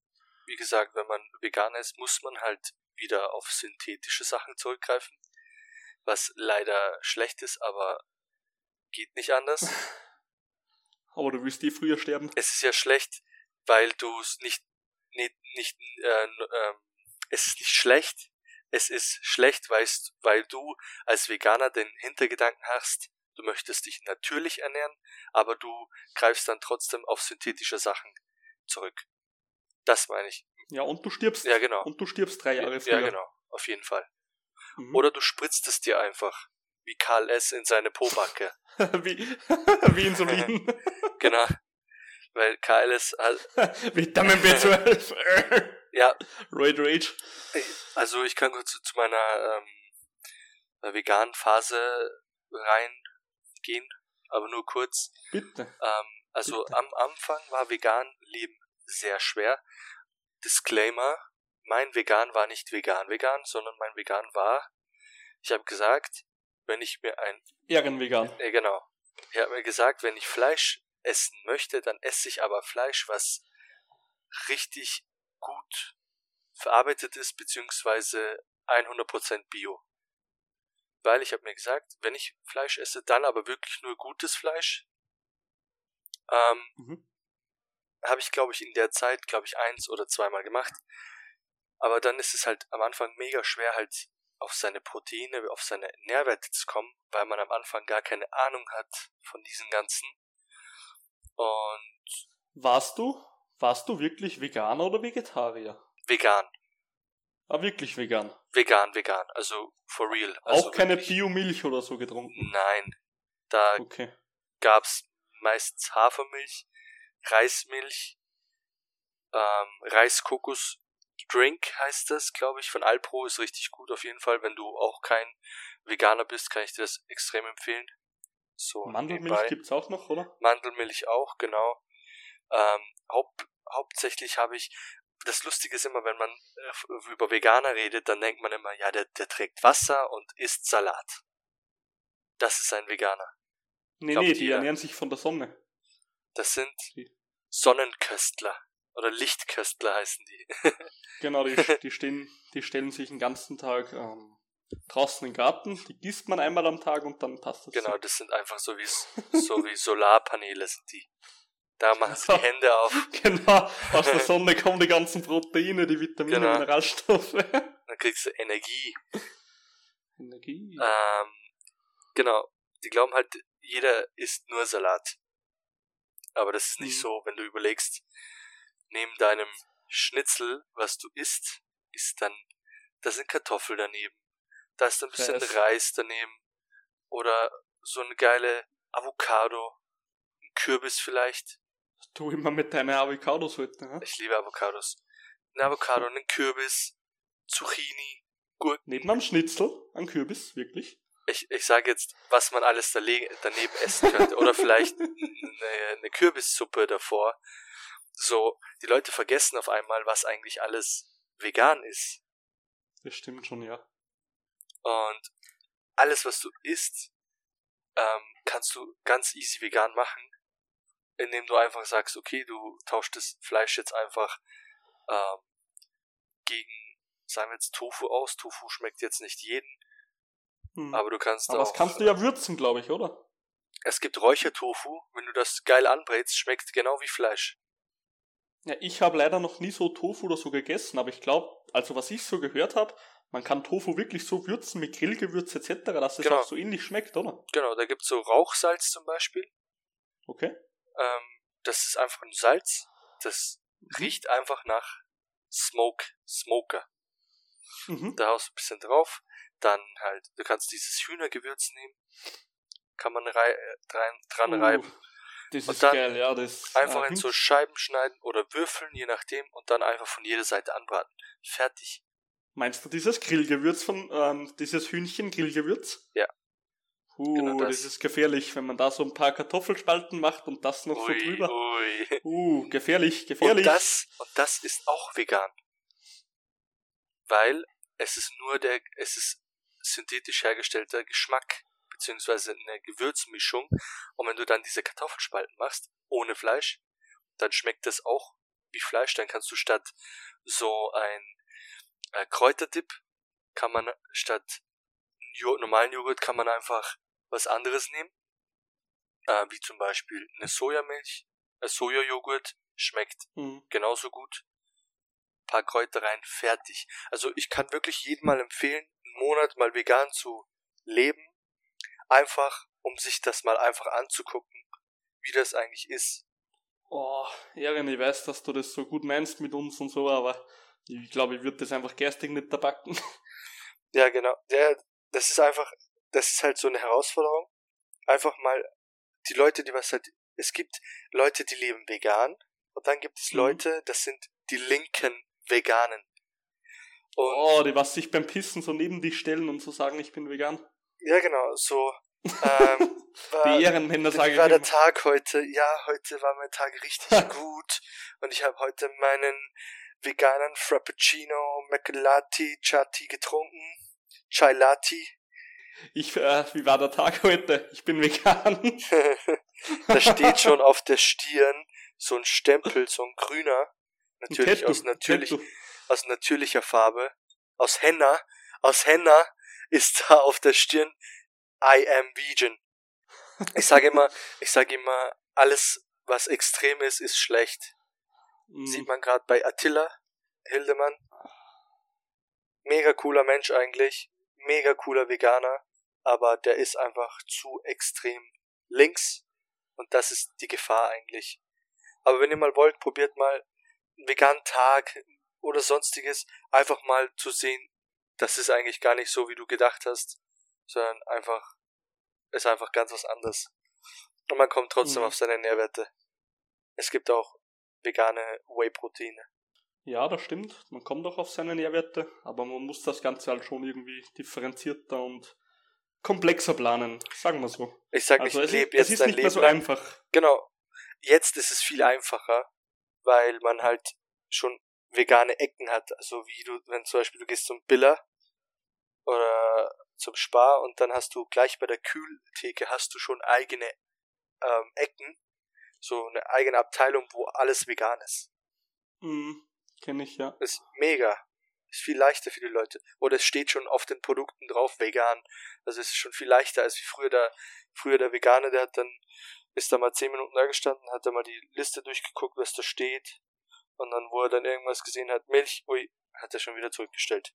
wie gesagt, wenn man vegan ist, muss man halt wieder auf synthetische Sachen zurückgreifen, was leider schlecht ist, aber geht nicht anders. <laughs> aber du willst eh früher sterben. Es ist ja schlecht, weil du es nicht, nicht, nicht äh, äh, es ist nicht schlecht, es ist schlecht, weißt, weil du als Veganer den Hintergedanken hast, du möchtest dich natürlich ernähren, aber du greifst dann trotzdem auf synthetische Sachen zurück. Das meine ich. Ja, und du stirbst. Ja, genau. Und du stirbst drei Jahre früher. Ja, genau. Auf jeden Fall. Mhm. Oder du spritzt es dir einfach. Wie Karl S. in seine Pobacke. <laughs> wie, <laughs> wie Insulin. <laughs> genau. Weil Karl S. hat, Vitamin B12. ja, Roid Rage. also ich kann kurz zu meiner ähm, veganen Phase reingehen, aber nur kurz. Bitte. Ähm, also Bitte. am Anfang war vegan Leben sehr schwer. Disclaimer, mein Vegan war nicht vegan vegan, sondern mein Vegan war, ich habe gesagt, wenn ich mir ein, Ehrenvegan. äh, genau, ich habe mir gesagt, wenn ich Fleisch essen möchte, dann esse ich aber Fleisch, was richtig gut verarbeitet ist, beziehungsweise 100% Bio. Weil ich habe mir gesagt, wenn ich Fleisch esse, dann aber wirklich nur gutes Fleisch. Ähm, Mhm. habe ich, glaube ich, in der Zeit, glaube ich, eins oder zweimal gemacht. Aber dann ist es halt am Anfang mega schwer, halt auf seine Proteine, auf seine Nährwerte zu kommen, weil man am Anfang gar keine Ahnung hat von diesen ganzen. Und Warst du, warst du wirklich Veganer oder Vegetarier? vegan, Ah, wirklich vegan. vegan, vegan, also for real. Also Auch keine Biomilch oder so getrunken. Nein, da Okay. gab's meistens Hafermilch, Reismilch, ähm, Reiskokos-Drink heißt das, glaube ich, von Alpro ist richtig gut auf jeden Fall. Wenn du auch kein Veganer bist, kann ich dir das extrem empfehlen. So Mandelmilch nebenbei. gibt's auch noch, oder? Mandelmilch auch, genau. Ähm, haupt, hauptsächlich habe ich, das Lustige ist immer, wenn man äh, f- über Veganer redet, dann denkt man immer, ja, der, der trägt Wasser und isst Salat. Das ist ein Veganer. Nee, Glaubt nee, die jeder. ernähren sich von der Sonne. Das sind Die- Sonnenköstler. Oder Lichtköstler heißen die. <laughs> Genau, die, <laughs> die, stehen, die stellen sich den ganzen Tag ähm, draußen im Garten, die gießt man einmal am Tag und dann passt das. Genau, so. das sind einfach so wie, so wie Solarpaneele sind die. Da machen sie die <laughs> Hände auf, Genau, aus der Sonne kommen die ganzen Proteine, die Vitamine, Genau. Mineralstoffe. dann kriegst du Energie. Energie. Ähm, genau. Die glauben halt, jeder isst nur Salat. Aber das ist nicht Mhm. so, wenn du überlegst, neben deinem Schnitzel, was du isst, ist dann, da sind Kartoffeln daneben. Da ist ein bisschen Reis. Reis daneben. Oder so eine geile Avocado. Ein Kürbis vielleicht. Du immer mit deinen Avocados heute, ne? Ich liebe Avocados. Ein Avocado, ein Kürbis, Zucchini, Gurken. Neben am Schnitzel, ein Kürbis, wirklich. Ich, ich sage jetzt, was man alles daneben essen könnte. Oder vielleicht <laughs> eine, eine Kürbissuppe davor. So, die Leute vergessen auf einmal, was eigentlich alles vegan ist. Das stimmt schon, ja. Und alles, was du isst, ähm, kannst du ganz easy vegan machen, indem du einfach sagst, okay, du tauschst das Fleisch jetzt einfach ähm, gegen, sagen wir jetzt Tofu aus. Tofu schmeckt jetzt nicht jeden, Hm. aber du kannst Aber auch. das kannst du ja würzen, glaube ich, oder? Es gibt Räuchertofu, wenn du das geil anbrätst, schmeckt genau wie Fleisch. Ja, ich habe leider noch nie so Tofu oder so gegessen, aber ich glaube, also was ich so gehört habe, man kann Tofu wirklich so würzen mit Grillgewürz etc., dass es Genau. auch so ähnlich schmeckt, oder? Genau, da gibt's so Rauchsalz zum Beispiel. Okay. Ähm, das ist einfach ein Salz. Das riecht einfach nach Smoke, Smoker. Mhm. Da haust du ein bisschen drauf. Dann halt, du kannst dieses Hühnergewürz nehmen. Kann man rei äh, dran, dran Uh, reiben. Das Und ist dann geil, ja. Das, Einfach in so Scheiben schneiden oder würfeln, je nachdem. Und dann einfach von jeder Seite anbraten. Fertig. Meinst du dieses Grillgewürz von, ähm, dieses Hühnchen-Grillgewürz? Ja. Uh, Genau das. das. ist gefährlich, wenn man da so ein paar Kartoffelspalten macht und das noch so Ui, drüber. ui. Uh, gefährlich, Und gefährlich. das, und das ist auch vegan. Weil es ist nur der, es ist synthetisch hergestellter Geschmack, beziehungsweise eine Gewürzmischung. Und wenn du dann diese Kartoffelspalten machst, ohne Fleisch, dann schmeckt das auch wie Fleisch. Dann kannst du statt so ein äh, Kräuterdip, kann man statt normalen Joghurt kann man einfach was anderes nehmen. äh, wie zum Beispiel eine Sojamilch, ein Sojajoghurt, schmeckt Mhm. genauso gut. paar Kräuter rein, fertig. Also ich kann wirklich jedem mal empfehlen, einen Monat mal vegan zu leben. Einfach, um sich das mal einfach anzugucken, wie das eigentlich ist. Oh, Erin, ich weiß, dass du das so gut meinst mit uns und so, aber ich glaube, ich würde das einfach gerstig nicht tabacken. <laughs> Ja, genau. Ja, das ist einfach, das ist halt so eine Herausforderung. Einfach mal die Leute, die was halt, es gibt Leute, die leben vegan und dann gibt es Mhm. Leute, das sind die linken Veganen. Und Oh, die was sich beim Pissen so neben dich stellen und so sagen, ich bin vegan. ja, genau, so. <laughs> Ähm, war, Die Ehrenmänner wie sage ich war der. Tag heute? Ja, heute war mein Tag richtig <laughs> gut und ich habe heute meinen veganen Frappuccino Macalati Chati getrunken. Chai Latte. Ich, äh, wie war der Tag heute? Ich bin vegan. <laughs> da steht <laughs> schon auf der Stirn so ein Stempel, so ein grüner, natürlich aus natürlich aus natürlicher Farbe, aus Henna, aus Henna ist da auf der Stirn I am vegan. Ich sage immer, ich sage immer, alles was extrem ist, ist schlecht. Mhm. Sieht man gerade bei Attila Hildemann. Mega cooler Mensch eigentlich, mega cooler Veganer, aber der ist einfach zu extrem links und das ist die Gefahr eigentlich. Aber wenn ihr mal wollt, probiert mal einen veganen Tag oder sonstiges, einfach mal zu sehen, das ist eigentlich gar nicht so, wie du gedacht hast, sondern einfach, ist einfach ganz was anderes. Und man kommt trotzdem Mhm. auf seine Nährwerte. Es gibt auch vegane Whey-Proteine. Ja, das stimmt. Man kommt auch auf seine Nährwerte, aber man muss das Ganze halt schon irgendwie differenzierter und komplexer planen, sagen wir so. Ich sag, Also ich es, lebe ist- es jetzt ist nicht Leben mehr so lang. einfach. Genau. Jetzt ist es viel einfacher, weil man halt schon vegane Ecken hat. Also wie du, wenn zum Beispiel du gehst zum Biller oder zum Spar und dann hast du gleich bei der Kühltheke hast du schon eigene ähm, Ecken, so eine eigene Abteilung, wo alles vegan ist. Mhm, Kenne ich ja. Ist mega. Ist viel leichter für die Leute. Oder es steht schon auf den Produkten drauf vegan. Also es ist schon viel leichter als wie früher der, früher der Veganer, der hat dann, ist da mal zehn Minuten da gestanden, hat da mal die Liste durchgeguckt, was da steht. Und dann, wo er dann irgendwas gesehen hat, Milch, ui, hat er schon wieder zurückgestellt.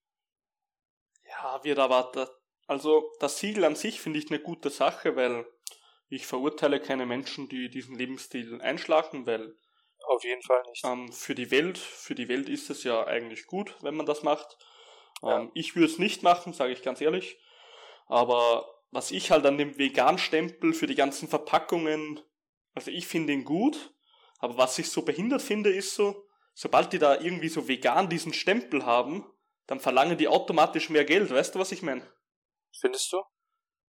Ja, wird erwartet. Also das Siegel an sich finde ich eine gute Sache, weil ich verurteile keine Menschen, die diesen Lebensstil einschlagen, weil Auf jeden Fall nicht. ähm, für die Welt, für die Welt ist es ja eigentlich gut, wenn man das macht. Ja. Ähm, ich würde es nicht machen, sage ich ganz ehrlich. Aber was ich halt an dem Vegan-Stempel für die ganzen Verpackungen, also ich finde ihn gut, aber was ich so behindert finde, ist so, sobald die da irgendwie so vegan diesen Stempel haben, dann verlangen die automatisch mehr Geld, weißt du, was ich meine? Findest du?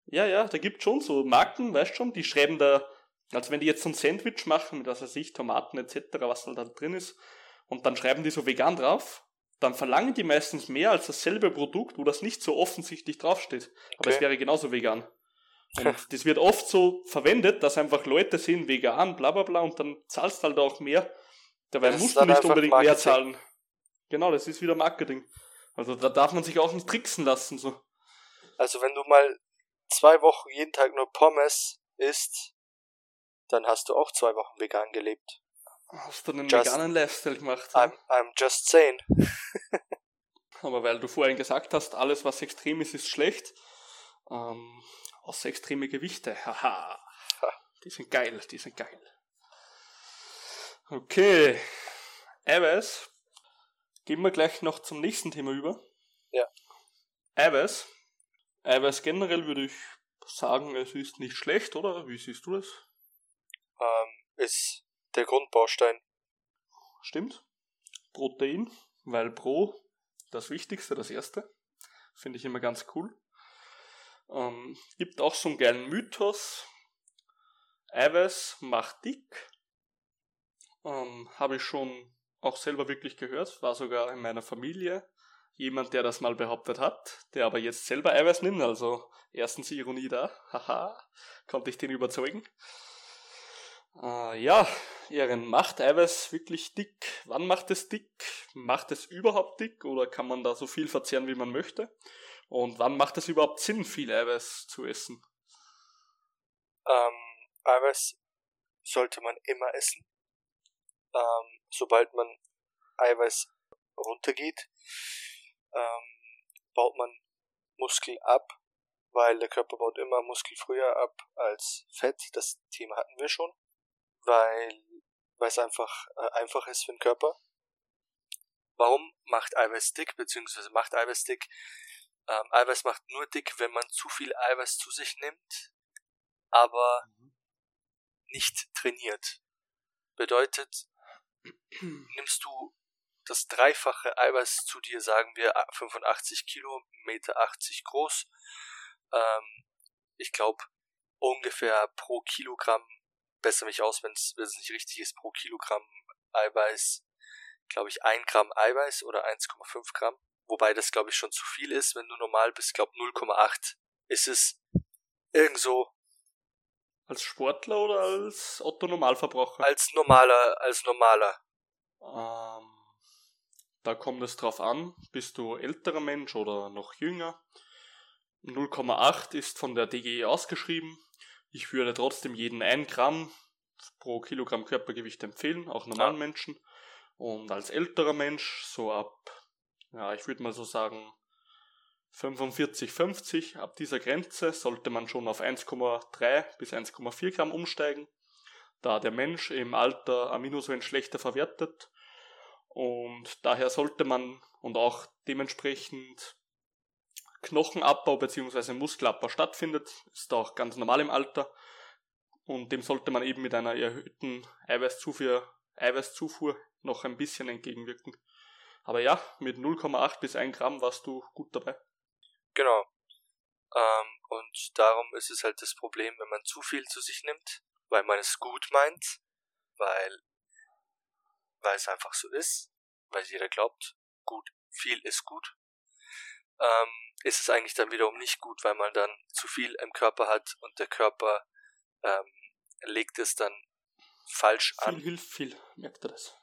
Ja, ja, da gibt schon so Marken, weißt schon, die schreiben da, also wenn die jetzt so ein Sandwich machen mit, was weiß ich, Tomaten etc., was da drin ist, und dann schreiben die so vegan drauf, dann verlangen die meistens mehr als dasselbe Produkt, wo das nicht so offensichtlich draufsteht. Aber Okay. es wäre genauso vegan. Und <laughs> das wird oft so verwendet, dass einfach Leute sehen vegan, bla bla bla, und dann zahlst halt auch mehr. Dabei Das musst du nicht unbedingt mehr Marketing. zahlen. Genau, das ist wieder Marketing. Also da darf man sich auch nicht tricksen lassen, so. Also wenn du mal zwei Wochen jeden Tag nur Pommes isst, dann hast du auch zwei Wochen vegan gelebt. Hast du einen Just- veganen Lifestyle gemacht? ja? I'm, I'm just saying. <laughs> Aber weil du vorhin gesagt hast, alles was extrem ist, ist schlecht. Ähm, außer extreme Gewichte. <laughs> Haha. Die sind geil, die sind geil. Okay. Eiweiß. Gehen wir gleich noch zum nächsten Thema über. Ja. Eiweiß. Eiweiß generell würde ich sagen, es ist nicht schlecht, oder? Wie siehst du das? Ähm, ist der Grundbaustein. Stimmt. Protein, weil Pro das Wichtigste, das Erste. Finde ich immer ganz cool. Ähm, gibt auch so einen geilen Mythos. Eiweiß macht dick. Ähm, Habe ich schon auch selber wirklich gehört. War sogar in meiner Familie jemand, der das mal behauptet hat, der aber jetzt selber Eiweiß nimmt. Also erstens Ironie da. <laughs> Haha. Konnte ich den überzeugen. Äh, ja, Ehren, macht Eiweiß wirklich dick? Wann macht es dick? Macht es überhaupt dick oder kann man da so viel verzehren, wie man möchte? Und wann macht es überhaupt Sinn, viel Eiweiß zu essen? Ähm, Eiweiß sollte man immer essen. Ähm, sobald man Eiweiß runtergeht, baut man Muskel ab, weil der Körper baut immer Muskel früher ab als Fett. Das Thema hatten wir schon, weil weil es einfach äh, einfach ist für den Körper. Warum macht Eiweiß dick, beziehungsweise macht Eiweiß dick? Ähm, Eiweiß macht nur dick, wenn man zu viel Eiweiß zu sich nimmt, aber mhm. nicht trainiert. Bedeutet, nimmst du das dreifache Eiweiß zu dir, sagen wir 85 Kilo, Meter 80 groß, ähm, ich glaube ungefähr pro Kilogramm, besser mich aus, wenn es nicht richtig ist, pro Kilogramm Eiweiß, glaube ich, 1 Gramm Eiweiß oder 1,5 Gramm. Wobei das, glaube ich, schon zu viel ist, wenn du normal bist, glaube 0,8 ist es irgendwo. Als Sportler oder als Otto Normalverbraucher? Als normaler, als normaler. Ähm, da kommt es drauf an, bist du älterer Mensch oder noch jünger. 0,8 ist von der DGE ausgeschrieben. Ich würde trotzdem jeden 1 Gramm pro Kilogramm Körpergewicht empfehlen, auch normalen. Menschen. Und als älterer Mensch, so ab, ja, ich würde mal so sagen, 45, 50, ab dieser Grenze sollte man schon auf 1,3 bis 1,4 Gramm umsteigen, da der Mensch im Alter Aminosäuren schlechter verwertet und daher sollte man und auch dementsprechend Knochenabbau bzw. Muskelabbau stattfindet, ist auch ganz normal im Alter. Und dem sollte man eben mit einer erhöhten Eiweißzufuhr, Eiweißzufuhr noch ein bisschen entgegenwirken. Aber ja, mit 0,8 bis 1 Gramm warst du gut dabei. Genau. Ähm, und darum ist es halt das Problem, wenn man zu viel zu sich nimmt, weil man es gut meint, weil weil es einfach so ist, weil jeder glaubt, gut, viel ist gut, ähm, ist es eigentlich dann wiederum nicht gut, weil man dann zu viel im Körper hat und der Körper ähm, legt es dann falsch viel an. Viel hilft viel, merkt er das.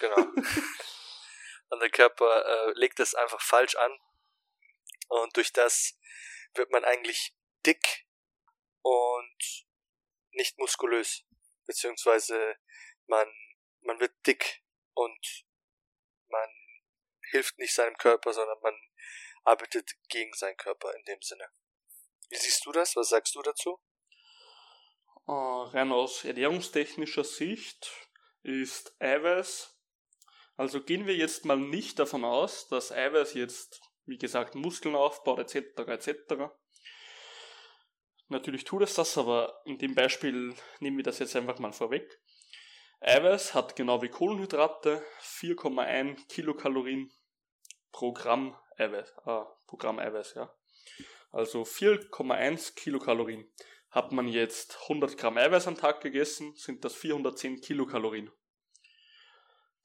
Genau. <laughs> und der Körper äh, legt es einfach falsch an und durch das wird man eigentlich dick und nicht muskulös, beziehungsweise man man wird dick und man hilft nicht seinem Körper, sondern man arbeitet gegen seinen Körper in dem Sinne. Wie siehst du das? Was sagst du dazu? Äh, rein aus ernährungstechnischer Sicht ist Eiweiß, also gehen wir jetzt mal nicht davon aus, dass Eiweiß jetzt, wie gesagt, Muskeln aufbaut, etc., etc. Natürlich tut es das, aber in dem Beispiel nehmen wir das jetzt einfach mal vorweg. Eiweiß hat genau wie Kohlenhydrate 4,1 Kilokalorien pro Gramm Eiweiß, äh, pro Gramm Eiweiß, ja. Also 4,1 Kilokalorien. Hat man jetzt 100 Gramm Eiweiß am Tag gegessen, sind das 410 Kilokalorien.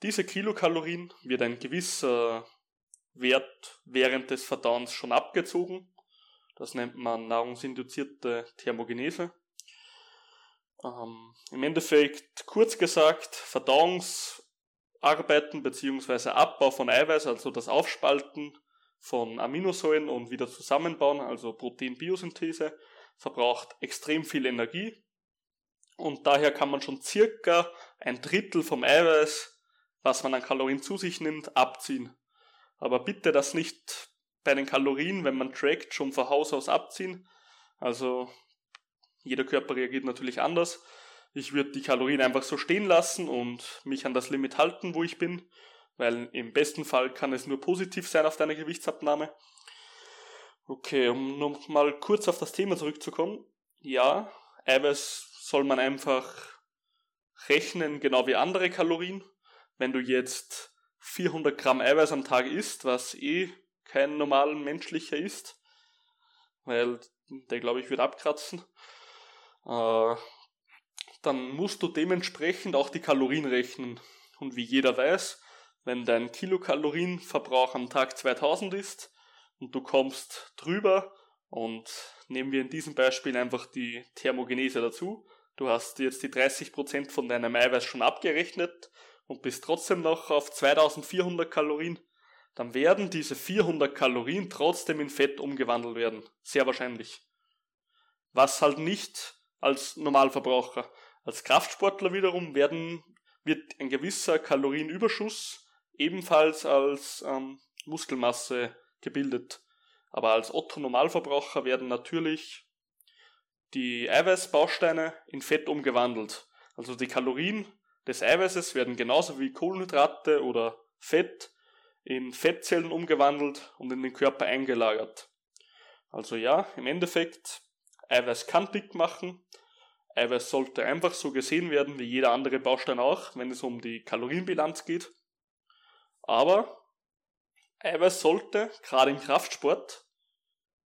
Diese Kilokalorien wird ein gewisser Wert während des Verdauens schon abgezogen. Das nennt man nahrungsinduzierte Thermogenese. Ähm, Im Endeffekt, kurz gesagt, Verdauungsarbeiten bzw. Abbau von Eiweiß, also das Aufspalten von Aminosäuren und wieder zusammenbauen, also Proteinbiosynthese, verbraucht extrem viel Energie. Und daher kann man schon circa ein Drittel vom Eiweiß, was man an Kalorien zu sich nimmt, abziehen. Aber bitte das nicht bei den Kalorien, wenn man trackt, schon von Haus aus abziehen. Also jeder Körper reagiert natürlich anders. Ich würde die Kalorien einfach so stehen lassen und mich an das Limit halten, wo ich bin, weil im besten Fall kann es nur positiv sein auf deine Gewichtsabnahme. Okay, um nochmal kurz auf das Thema zurückzukommen. Ja, Eiweiß soll man einfach rechnen, genau wie andere Kalorien. Wenn du jetzt 400 Gramm Eiweiß am Tag isst, was eh kein normal menschlicher ist, weil der glaube ich wird abkratzen, äh, dann musst du dementsprechend auch die Kalorien rechnen. Und wie jeder weiß, wenn dein Kilokalorienverbrauch am Tag 2000 ist und du kommst drüber und nehmen wir in diesem Beispiel einfach die Thermogenese dazu, du hast jetzt die 30% von deinem Eiweiß schon abgerechnet und bist trotzdem noch auf 2400 Kalorien, dann werden diese 400 Kalorien trotzdem in Fett umgewandelt werden. Sehr wahrscheinlich. Was halt nicht als Normalverbraucher. Als Kraftsportler wiederum werden, wird ein gewisser Kalorienüberschuss ebenfalls als ähm, Muskelmasse gebildet. Aber als Otto-Normalverbraucher werden natürlich die Eiweißbausteine in Fett umgewandelt. Also die Kalorien des Eiweißes werden genauso wie Kohlenhydrate oder Fett in Fettzellen umgewandelt und in den Körper eingelagert. Also ja, im Endeffekt, Eiweiß kann dick machen. Eiweiß sollte einfach so gesehen werden wie jeder andere Baustein auch, wenn es um die Kalorienbilanz geht. Aber Eiweiß sollte, gerade im Kraftsport,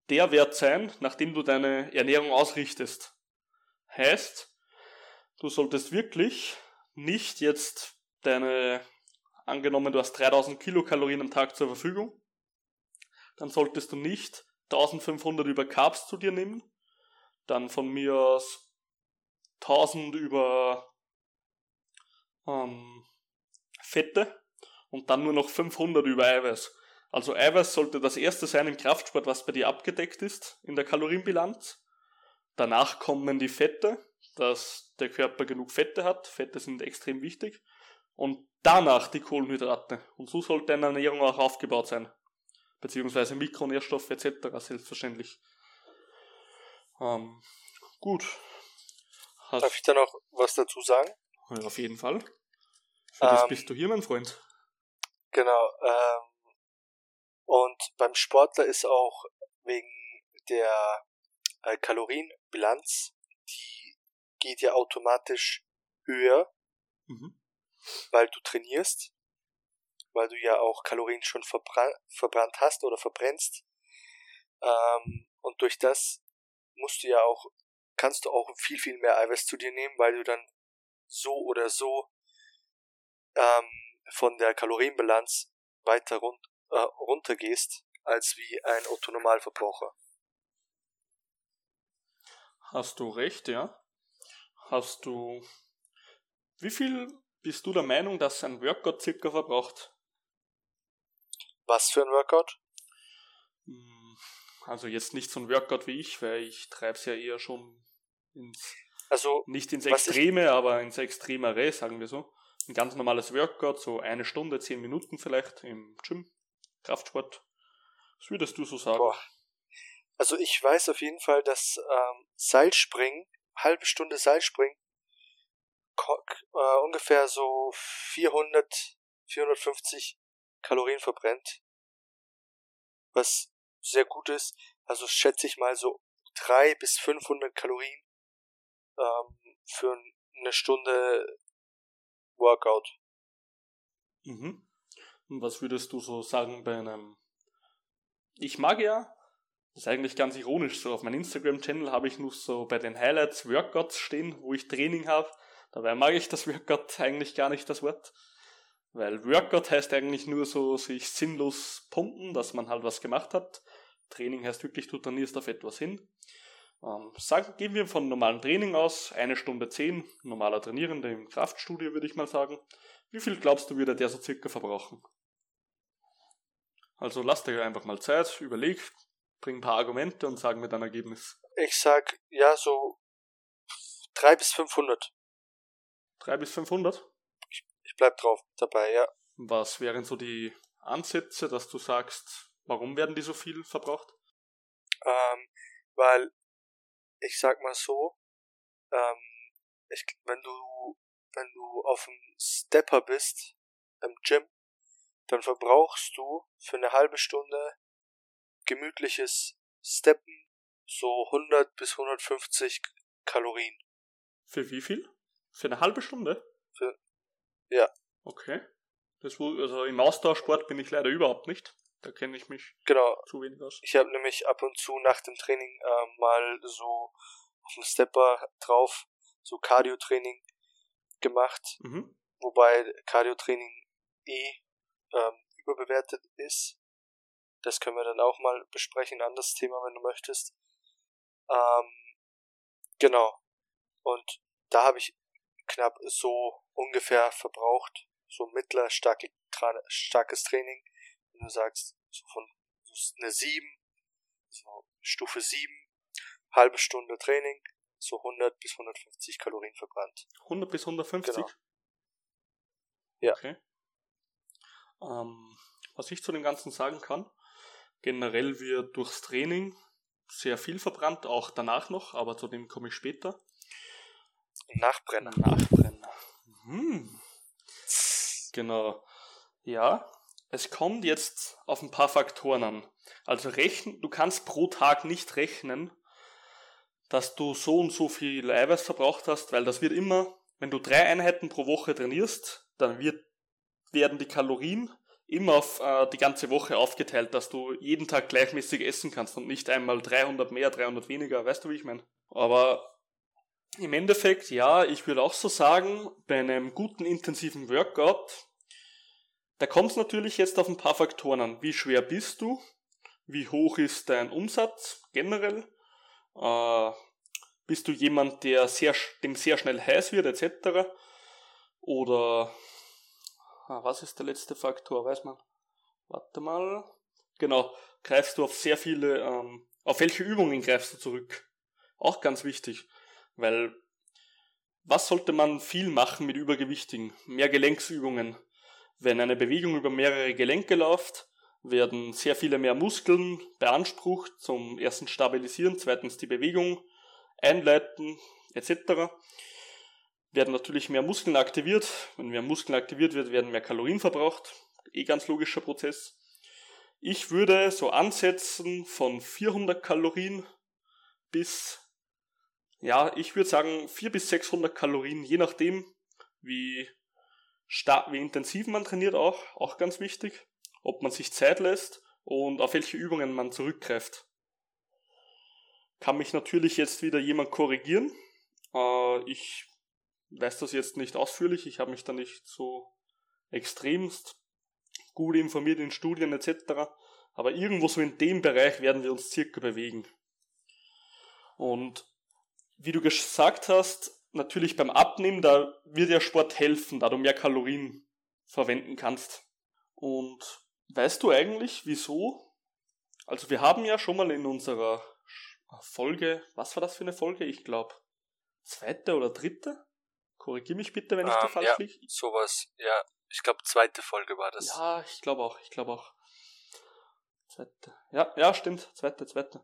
der Wert sein, nachdem du deine Ernährung ausrichtest. Heißt, du solltest wirklich nicht jetzt deine, angenommen du hast 3000 Kilokalorien am Tag zur Verfügung, dann solltest du nicht 1500 über Carbs zu dir nehmen, dann von mir aus 1000 über ähm, Fette und dann nur noch 500 über Eiweiß. Also Eiweiß sollte das erste sein im Kraftsport, was bei dir abgedeckt ist in der Kalorienbilanz. Danach kommen die Fette, dass der Körper genug Fette hat. Fette sind extrem wichtig. Und danach die Kohlenhydrate. Und so sollte deine Ernährung auch aufgebaut sein. Beziehungsweise Mikronährstoffe etc. selbstverständlich. Ähm, gut. Hast Darf ich da noch was dazu sagen? Ja, auf jeden Fall. Für ähm, das bist du hier, mein Freund. Genau. Ähm, und beim Sportler ist auch wegen der äh, Kalorienbilanz, die geht ja automatisch höher, mhm. weil du trainierst, weil du ja auch Kalorien schon verbrannt, verbrannt hast oder verbrennst. Ähm, und durch das musst du ja auch, kannst du auch viel, viel mehr Eiweiß zu dir nehmen, weil du dann so oder so ähm, von der Kalorienbilanz weiter rund, äh, runtergehst als wie ein Otto-Normalverbraucher. Hast du recht, ja. Hast du. Wie viel bist du der Meinung, dass ein Workout circa verbraucht? Was für ein Workout? Hm, also jetzt nicht so ein Workout wie ich, weil ich treibe es ja eher schon ins. Also, nicht ins Extreme, aber ins Extremere, sagen wir so. Ein ganz normales Workout, so eine Stunde, zehn Minuten vielleicht im Gym. Kraftsport. Was würdest du so sagen? Boah. Also ich weiß auf jeden Fall, dass ähm, Seilspringen, halbe Stunde Seilspringen, äh, ungefähr so 400, 450 Kalorien verbrennt. Was sehr gut ist. Also schätze ich mal so 3 bis 500 Kalorien ähm, für eine Stunde Workout. Mhm. Und was würdest du so sagen bei einem... Ich mag ja, das ist eigentlich ganz ironisch, so auf meinem Instagram-Channel habe ich noch so bei den Highlights Workouts stehen, wo ich Training habe. Dabei mag ich das Workout eigentlich gar nicht, das Wort. Weil Workout heißt eigentlich nur so sich sinnlos pumpen, dass man halt was gemacht hat. Training heißt wirklich, du trainierst auf etwas hin. Ähm, sagen, gehen wir von normalen Training aus, eine Stunde zehn, normaler Trainierender im Kraftstudio würde ich mal sagen. Wie viel glaubst du, würde der so circa verbrauchen? Also lass dir einfach mal Zeit, überleg, bring ein paar Argumente und sag mir dein Ergebnis. Ich sag, ja, so 3 bis 500. 3 bis 500? Bleib drauf dabei, ja. Was wären so die Ansätze, dass du sagst, warum werden die so viel verbraucht? Ähm, weil, ich sag mal so, ähm, ich, wenn du, wenn du auf dem Stepper bist, im Gym, dann verbrauchst du für eine halbe Stunde gemütliches Steppen so 100 bis 150 Kalorien. Für wie viel? Für eine halbe Stunde? Ja. Okay. Das, also im Austauschsport bin ich leider überhaupt nicht. Da kenne ich mich genau. zu wenig aus. Ich habe nämlich ab und zu nach dem Training äh, mal so auf dem Stepper drauf so Cardio-Training gemacht. Mhm. Wobei Cardio-Training eh ähm, überbewertet ist. Das können wir dann auch mal besprechen, ein anderes Thema, wenn du möchtest. Ähm, genau. Und da habe ich knapp so ungefähr verbraucht, so mittler starke, starkes Training. Wenn du sagst, so von so eine 7, so Stufe 7, halbe Stunde Training, so 100 bis 150 Kalorien verbrannt. 100 bis 150? Genau. Ja. Okay. Ähm, was ich zu dem Ganzen sagen kann, generell wird durchs Training sehr viel verbrannt, auch danach noch, aber zu dem komme ich später. Nachbrenner. Nachbrenner. Hm. Genau. Ja, es kommt jetzt auf ein paar Faktoren an. Also rechnen, du kannst pro Tag nicht rechnen, dass du so und so viel Eiweiß verbraucht hast, weil das wird immer, wenn du drei Einheiten pro Woche trainierst, dann wird, werden die Kalorien immer auf äh, die ganze Woche aufgeteilt, dass du jeden Tag gleichmäßig essen kannst und nicht einmal 300 mehr, 300 weniger, weißt du, wie ich meine? Aber im Endeffekt, ja, ich würde auch so sagen, bei einem guten intensiven Workout, da kommt es natürlich jetzt auf ein paar Faktoren an. Wie schwer bist du? Wie hoch ist dein Umsatz generell? Äh, bist du jemand, der sehr, dem sehr schnell heiß wird, etc.? Oder ah, was ist der letzte Faktor? Weiß man? Warte mal. Genau, greifst du auf sehr viele, ähm, auf welche Übungen greifst du zurück? Auch ganz wichtig. Weil was sollte man viel machen mit Übergewichtigen? Mehr Gelenksübungen. Wenn eine Bewegung über mehrere Gelenke läuft, werden sehr viele mehr Muskeln beansprucht zum ersten Stabilisieren, zweitens die Bewegung einleiten etc. Werden natürlich mehr Muskeln aktiviert. Wenn mehr Muskeln aktiviert wird, werden mehr Kalorien verbraucht. Eh ganz logischer Prozess. Ich würde so ansetzen von 400 Kalorien bis ja, ich würde sagen 400 bis 600 Kalorien, je nachdem, wie, stark, wie intensiv man trainiert auch, auch ganz wichtig, ob man sich Zeit lässt und auf welche Übungen man zurückgreift. Kann mich natürlich jetzt wieder jemand korrigieren. Äh, ich weiß das jetzt nicht ausführlich, ich habe mich da nicht so extremst gut informiert in Studien etc. Aber irgendwo so in dem Bereich werden wir uns circa bewegen. Und wie du gesagt hast, natürlich beim Abnehmen, da wird der Sport helfen, da du mehr Kalorien verwenden kannst. Und weißt du eigentlich, wieso? Also wir haben ja schon mal in unserer Folge, was war das für eine Folge? Ich glaube, zweite oder dritte? Korrigier mich bitte, wenn ich um, da ähm, falsch ja, liege. Sowas, ja. Ich glaube, zweite Folge war das. Ja, ich glaube auch, ich glaube auch. Zweite. Ja, ja, stimmt. Zweite, zweite.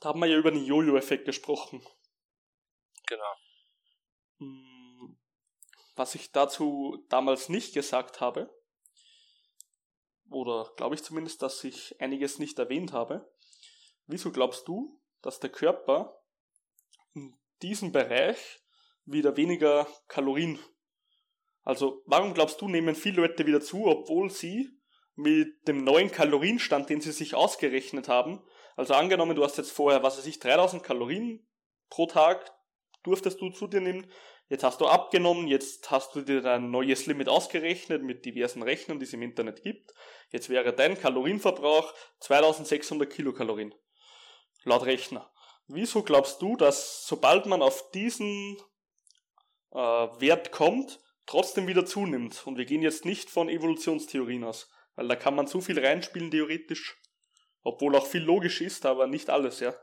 Da haben wir ja über den Jojo-Effekt gesprochen. Genau. Hm, was ich dazu damals nicht gesagt habe, oder glaube ich zumindest, dass ich einiges nicht erwähnt habe, wieso glaubst du, dass der Körper in diesem Bereich wieder weniger Kalorien, also warum glaubst du, nehmen viele Leute wieder zu, obwohl sie mit dem neuen Kalorienstand, den sie sich ausgerechnet haben, also angenommen, du hast jetzt vorher, was weiß ich, 3000 Kalorien pro Tag, durftest du zu dir nehmen. Jetzt hast du abgenommen, jetzt hast du dir dein neues Limit ausgerechnet mit diversen Rechnern, die es im Internet gibt. Jetzt wäre dein Kalorienverbrauch 2600 Kilokalorien. Laut Rechner. Wieso glaubst du, dass sobald man auf diesen äh, Wert kommt, trotzdem wieder zunimmt? Und wir gehen jetzt nicht von Evolutionstheorien aus, weil da kann man zu viel reinspielen theoretisch, obwohl auch viel logisch ist, aber nicht alles, ja.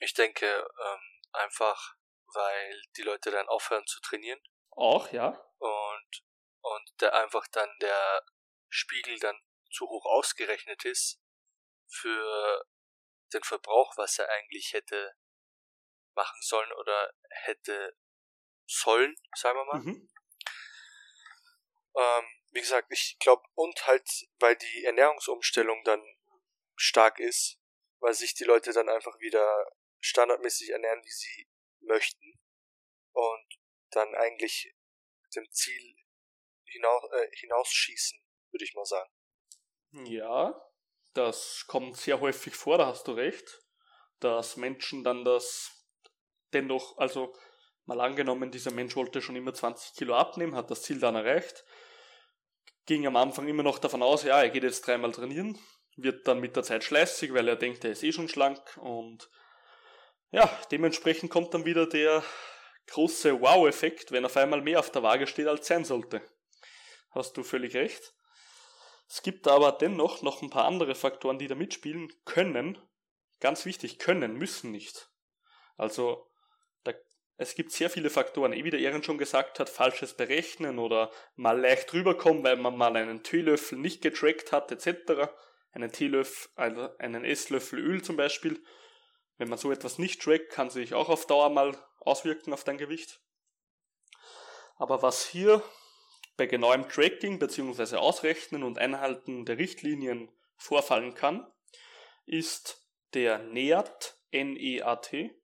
Ich denke, ähm, einfach weil die Leute dann aufhören zu trainieren. Auch, ja. Und, und der einfach dann der Spiegel dann zu hoch ausgerechnet ist für den Verbrauch, was er eigentlich hätte machen sollen oder hätte sollen, sagen wir mal. Mhm. Ähm, wie gesagt, ich glaube, und halt, weil die Ernährungsumstellung dann stark ist, weil sich die Leute dann einfach wieder standardmäßig ernähren, wie sie möchten und dann eigentlich dem Ziel hinaus, äh, hinausschießen, würde ich mal sagen. Ja, das kommt sehr häufig vor, da hast du recht, dass Menschen dann das dennoch, also mal angenommen, dieser Mensch wollte schon immer 20 Kilo abnehmen, hat das Ziel dann erreicht, ging am Anfang immer noch davon aus, ja, er geht jetzt dreimal trainieren, wird dann mit der Zeit schleißig, weil er denkt, er ist eh schon schlank und ja, dementsprechend kommt dann wieder der große Wow-Effekt, wenn auf einmal mehr auf der Waage steht, als sein sollte. Hast du völlig recht. Es gibt aber dennoch noch ein paar andere Faktoren, die da mitspielen können. Ganz wichtig, können, müssen nicht. Also, es gibt sehr viele Faktoren, eh wie der Ehren schon gesagt hat, falsches Berechnen oder mal leicht rüberkommen, weil man mal einen Teelöffel nicht getrackt hat, etc. Einen Teelöffel, also einen Esslöffel Öl zum Beispiel. Wenn man so etwas nicht trackt, kann sich auch auf Dauer mal auswirken auf dein Gewicht. Aber was hier bei genauem Tracking bzw. Ausrechnen und Einhalten der Richtlinien vorfallen kann, ist der NEAT, N-E-A-T,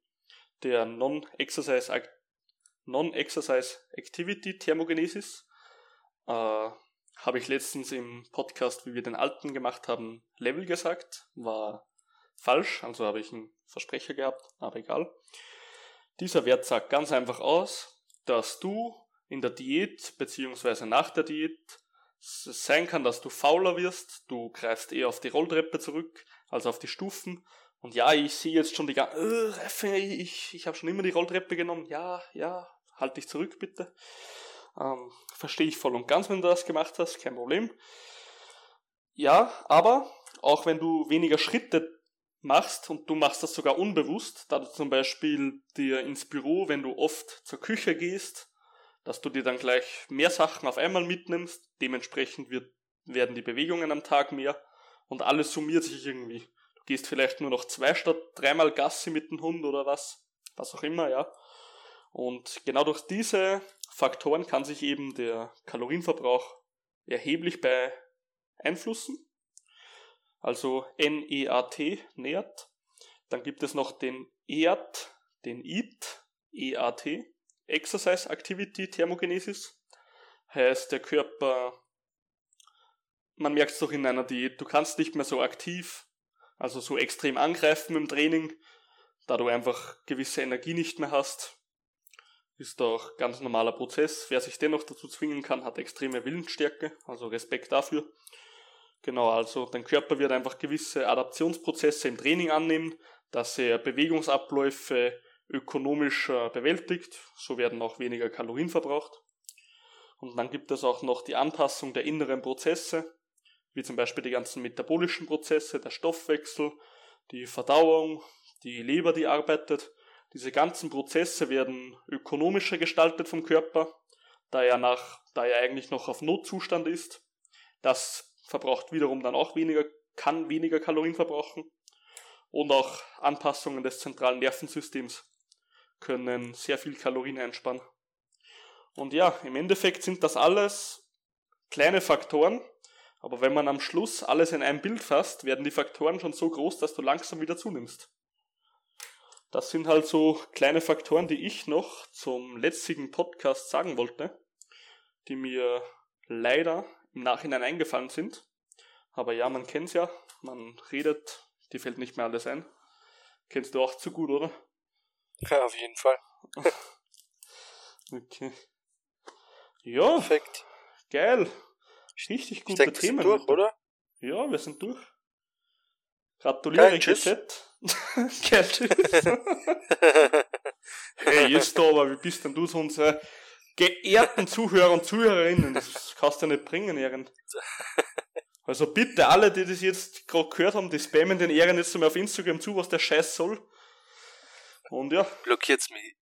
der Non-Exercise non Activity Thermogenesis. Äh, habe ich letztens im Podcast, wie wir den alten gemacht haben, Level gesagt. War falsch, also habe ich einen Versprecher gehabt, aber egal. Dieser Wert sagt ganz einfach aus, dass du in der Diät bzw. nach der Diät sein kann, dass du fauler wirst, du greifst eher auf die Rolltreppe zurück als auf die Stufen und ja, ich sehe jetzt schon die ganze, äh, ich, ich habe schon immer die Rolltreppe genommen. Ja, ja, halt dich zurück bitte. Ähm, verstehe ich voll und ganz, wenn du das gemacht hast, kein Problem. Ja, aber auch wenn du weniger Schritte machst und du machst das sogar unbewusst, da du zum Beispiel dir ins Büro, wenn du oft zur Küche gehst, dass du dir dann gleich mehr Sachen auf einmal mitnimmst, dementsprechend wird, werden die Bewegungen am Tag mehr und alles summiert sich irgendwie gehst vielleicht nur noch zwei statt dreimal Gassi mit dem Hund oder was, was auch immer, ja. Und genau durch diese Faktoren kann sich eben der Kalorienverbrauch erheblich beeinflussen. Also NEAT, NEAT. Dann gibt es noch den EAT, den EAT, EAT, Exercise Activity Thermogenesis. Heißt, der Körper, man merkt es doch in einer Diät, du kannst nicht mehr so aktiv also so extrem angreifen im Training, da du einfach gewisse Energie nicht mehr hast. Ist doch ganz normaler Prozess. Wer sich dennoch dazu zwingen kann, hat extreme Willensstärke, also Respekt dafür. Genau, also dein Körper wird einfach gewisse Adaptionsprozesse im Training annehmen, dass er Bewegungsabläufe ökonomisch bewältigt, so werden auch weniger Kalorien verbraucht. Und dann gibt es auch noch die Anpassung der inneren Prozesse, wie zum Beispiel die ganzen metabolischen Prozesse, der Stoffwechsel, die Verdauung, die Leber, die arbeitet. Diese ganzen Prozesse werden ökonomischer gestaltet vom Körper, da er nach, da er eigentlich noch auf Notzustand ist. Das verbraucht wiederum dann auch weniger, kann weniger Kalorien verbrauchen. Und auch Anpassungen des zentralen Nervensystems können sehr viel Kalorien einsparen. Und ja, im Endeffekt sind das alles kleine Faktoren, aber wenn man am Schluss alles in ein Bild fasst, werden die Faktoren schon so groß, dass du langsam wieder zunimmst. Das sind halt so kleine Faktoren, die ich noch zum letztigen Podcast sagen wollte, die mir leider im Nachhinein eingefallen sind. Aber ja, man kennt's ja, man redet, die fällt nicht mehr alles ein. Kennst du auch zu gut, oder? Ja, auf jeden Fall. <laughs> okay. Ja. Perfekt. Geil. Richtig gute denke, Themen. Wir sind durch, oder? Ja, wir sind durch. Gratuliere, Geset. Geil, tschüss. <laughs> <laughs> hey, jetzt aber, wie bist denn du so unsere geehrten Zuhörer und Zuhörerinnen? Das kannst du nicht bringen, Ehren. <laughs> Also bitte, alle, die das jetzt gerade gehört haben, die spammen den Ehren jetzt mal auf Instagram zu, was der Scheiß soll. Und ja. Blockiert's mich.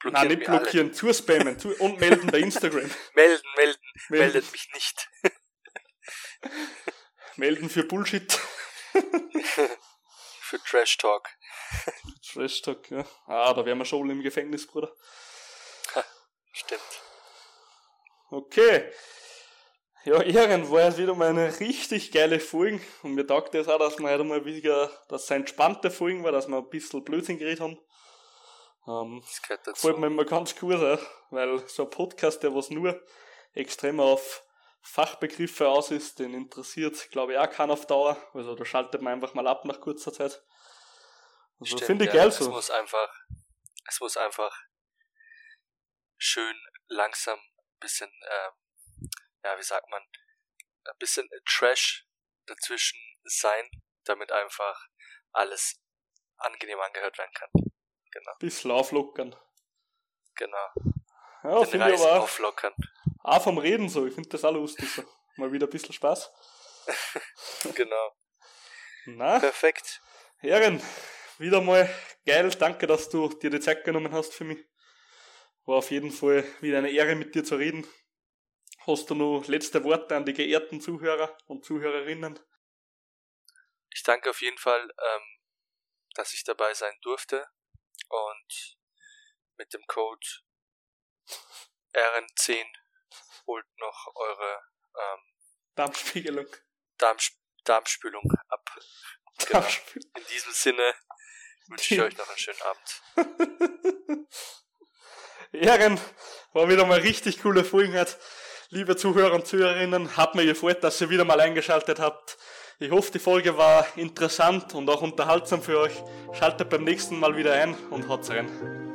Blockiert Nein, nicht blockieren, zu spammen zu, und melden bei Instagram. <laughs> melden, melden, <laughs> melden. Meldet mich nicht. melden für Bullshit. für Trash Talk. Trash Talk, ja. Ah, da wären wir schon im Gefängnis, Bruder. Stimmt. Okay. Ja, Ehren war jetzt wieder mal eine richtig geile Folge und mir taugt es auch, dass wir heute mal wieder, dass es eine entspannte Folge war, dass wir ein bisschen Blödsinn geredet haben. Ähm, das gehört dazu. Gefällt mir immer ganz gut, weil so ein Podcast, der was nur extrem auf Fachbegriffe aus ist, den interessiert, glaube ich, auch keiner auf Dauer. Also da schaltet man einfach mal ab nach kurzer Zeit. Also finde ich ja, geil so. Es muss einfach, es muss einfach schön langsam bisschen, ähm, ja, wie sagt man, ein bisschen Trash dazwischen sein, damit einfach alles angenehm angehört werden kann. Genau. Bisschen auflockern. Genau. Ja, finde ich aber auch. Auflockern. Auch vom Reden so. Ich finde das auch lustig so. Mal wieder ein bisschen Spaß. <laughs> genau. Na? Perfekt. Herren, wieder mal geil. Danke, dass du dir die Zeit genommen hast für mich. War auf jeden Fall wieder eine Ehre mit dir zu reden. Hast du noch letzte Worte an die geehrten Zuhörer und Zuhörerinnen? Ich danke auf jeden Fall, ähm, dass ich dabei sein durfte und mit dem Code RN10 holt noch eure ähm, Darmspiegelung. Darmsp Darmspülung ab. Genau. In diesem Sinne wünsche ich euch noch einen schönen Abend. <laughs> Ehren, war wieder mal richtig coole Folge. Liebe Zuhörer und Zuhörerinnen, hat mir gefreut, dass ihr wieder mal eingeschaltet habt. Ich hoffe, die Folge war interessant und auch unterhaltsam für euch. Schaltet beim nächsten Mal wieder ein und haut's rein.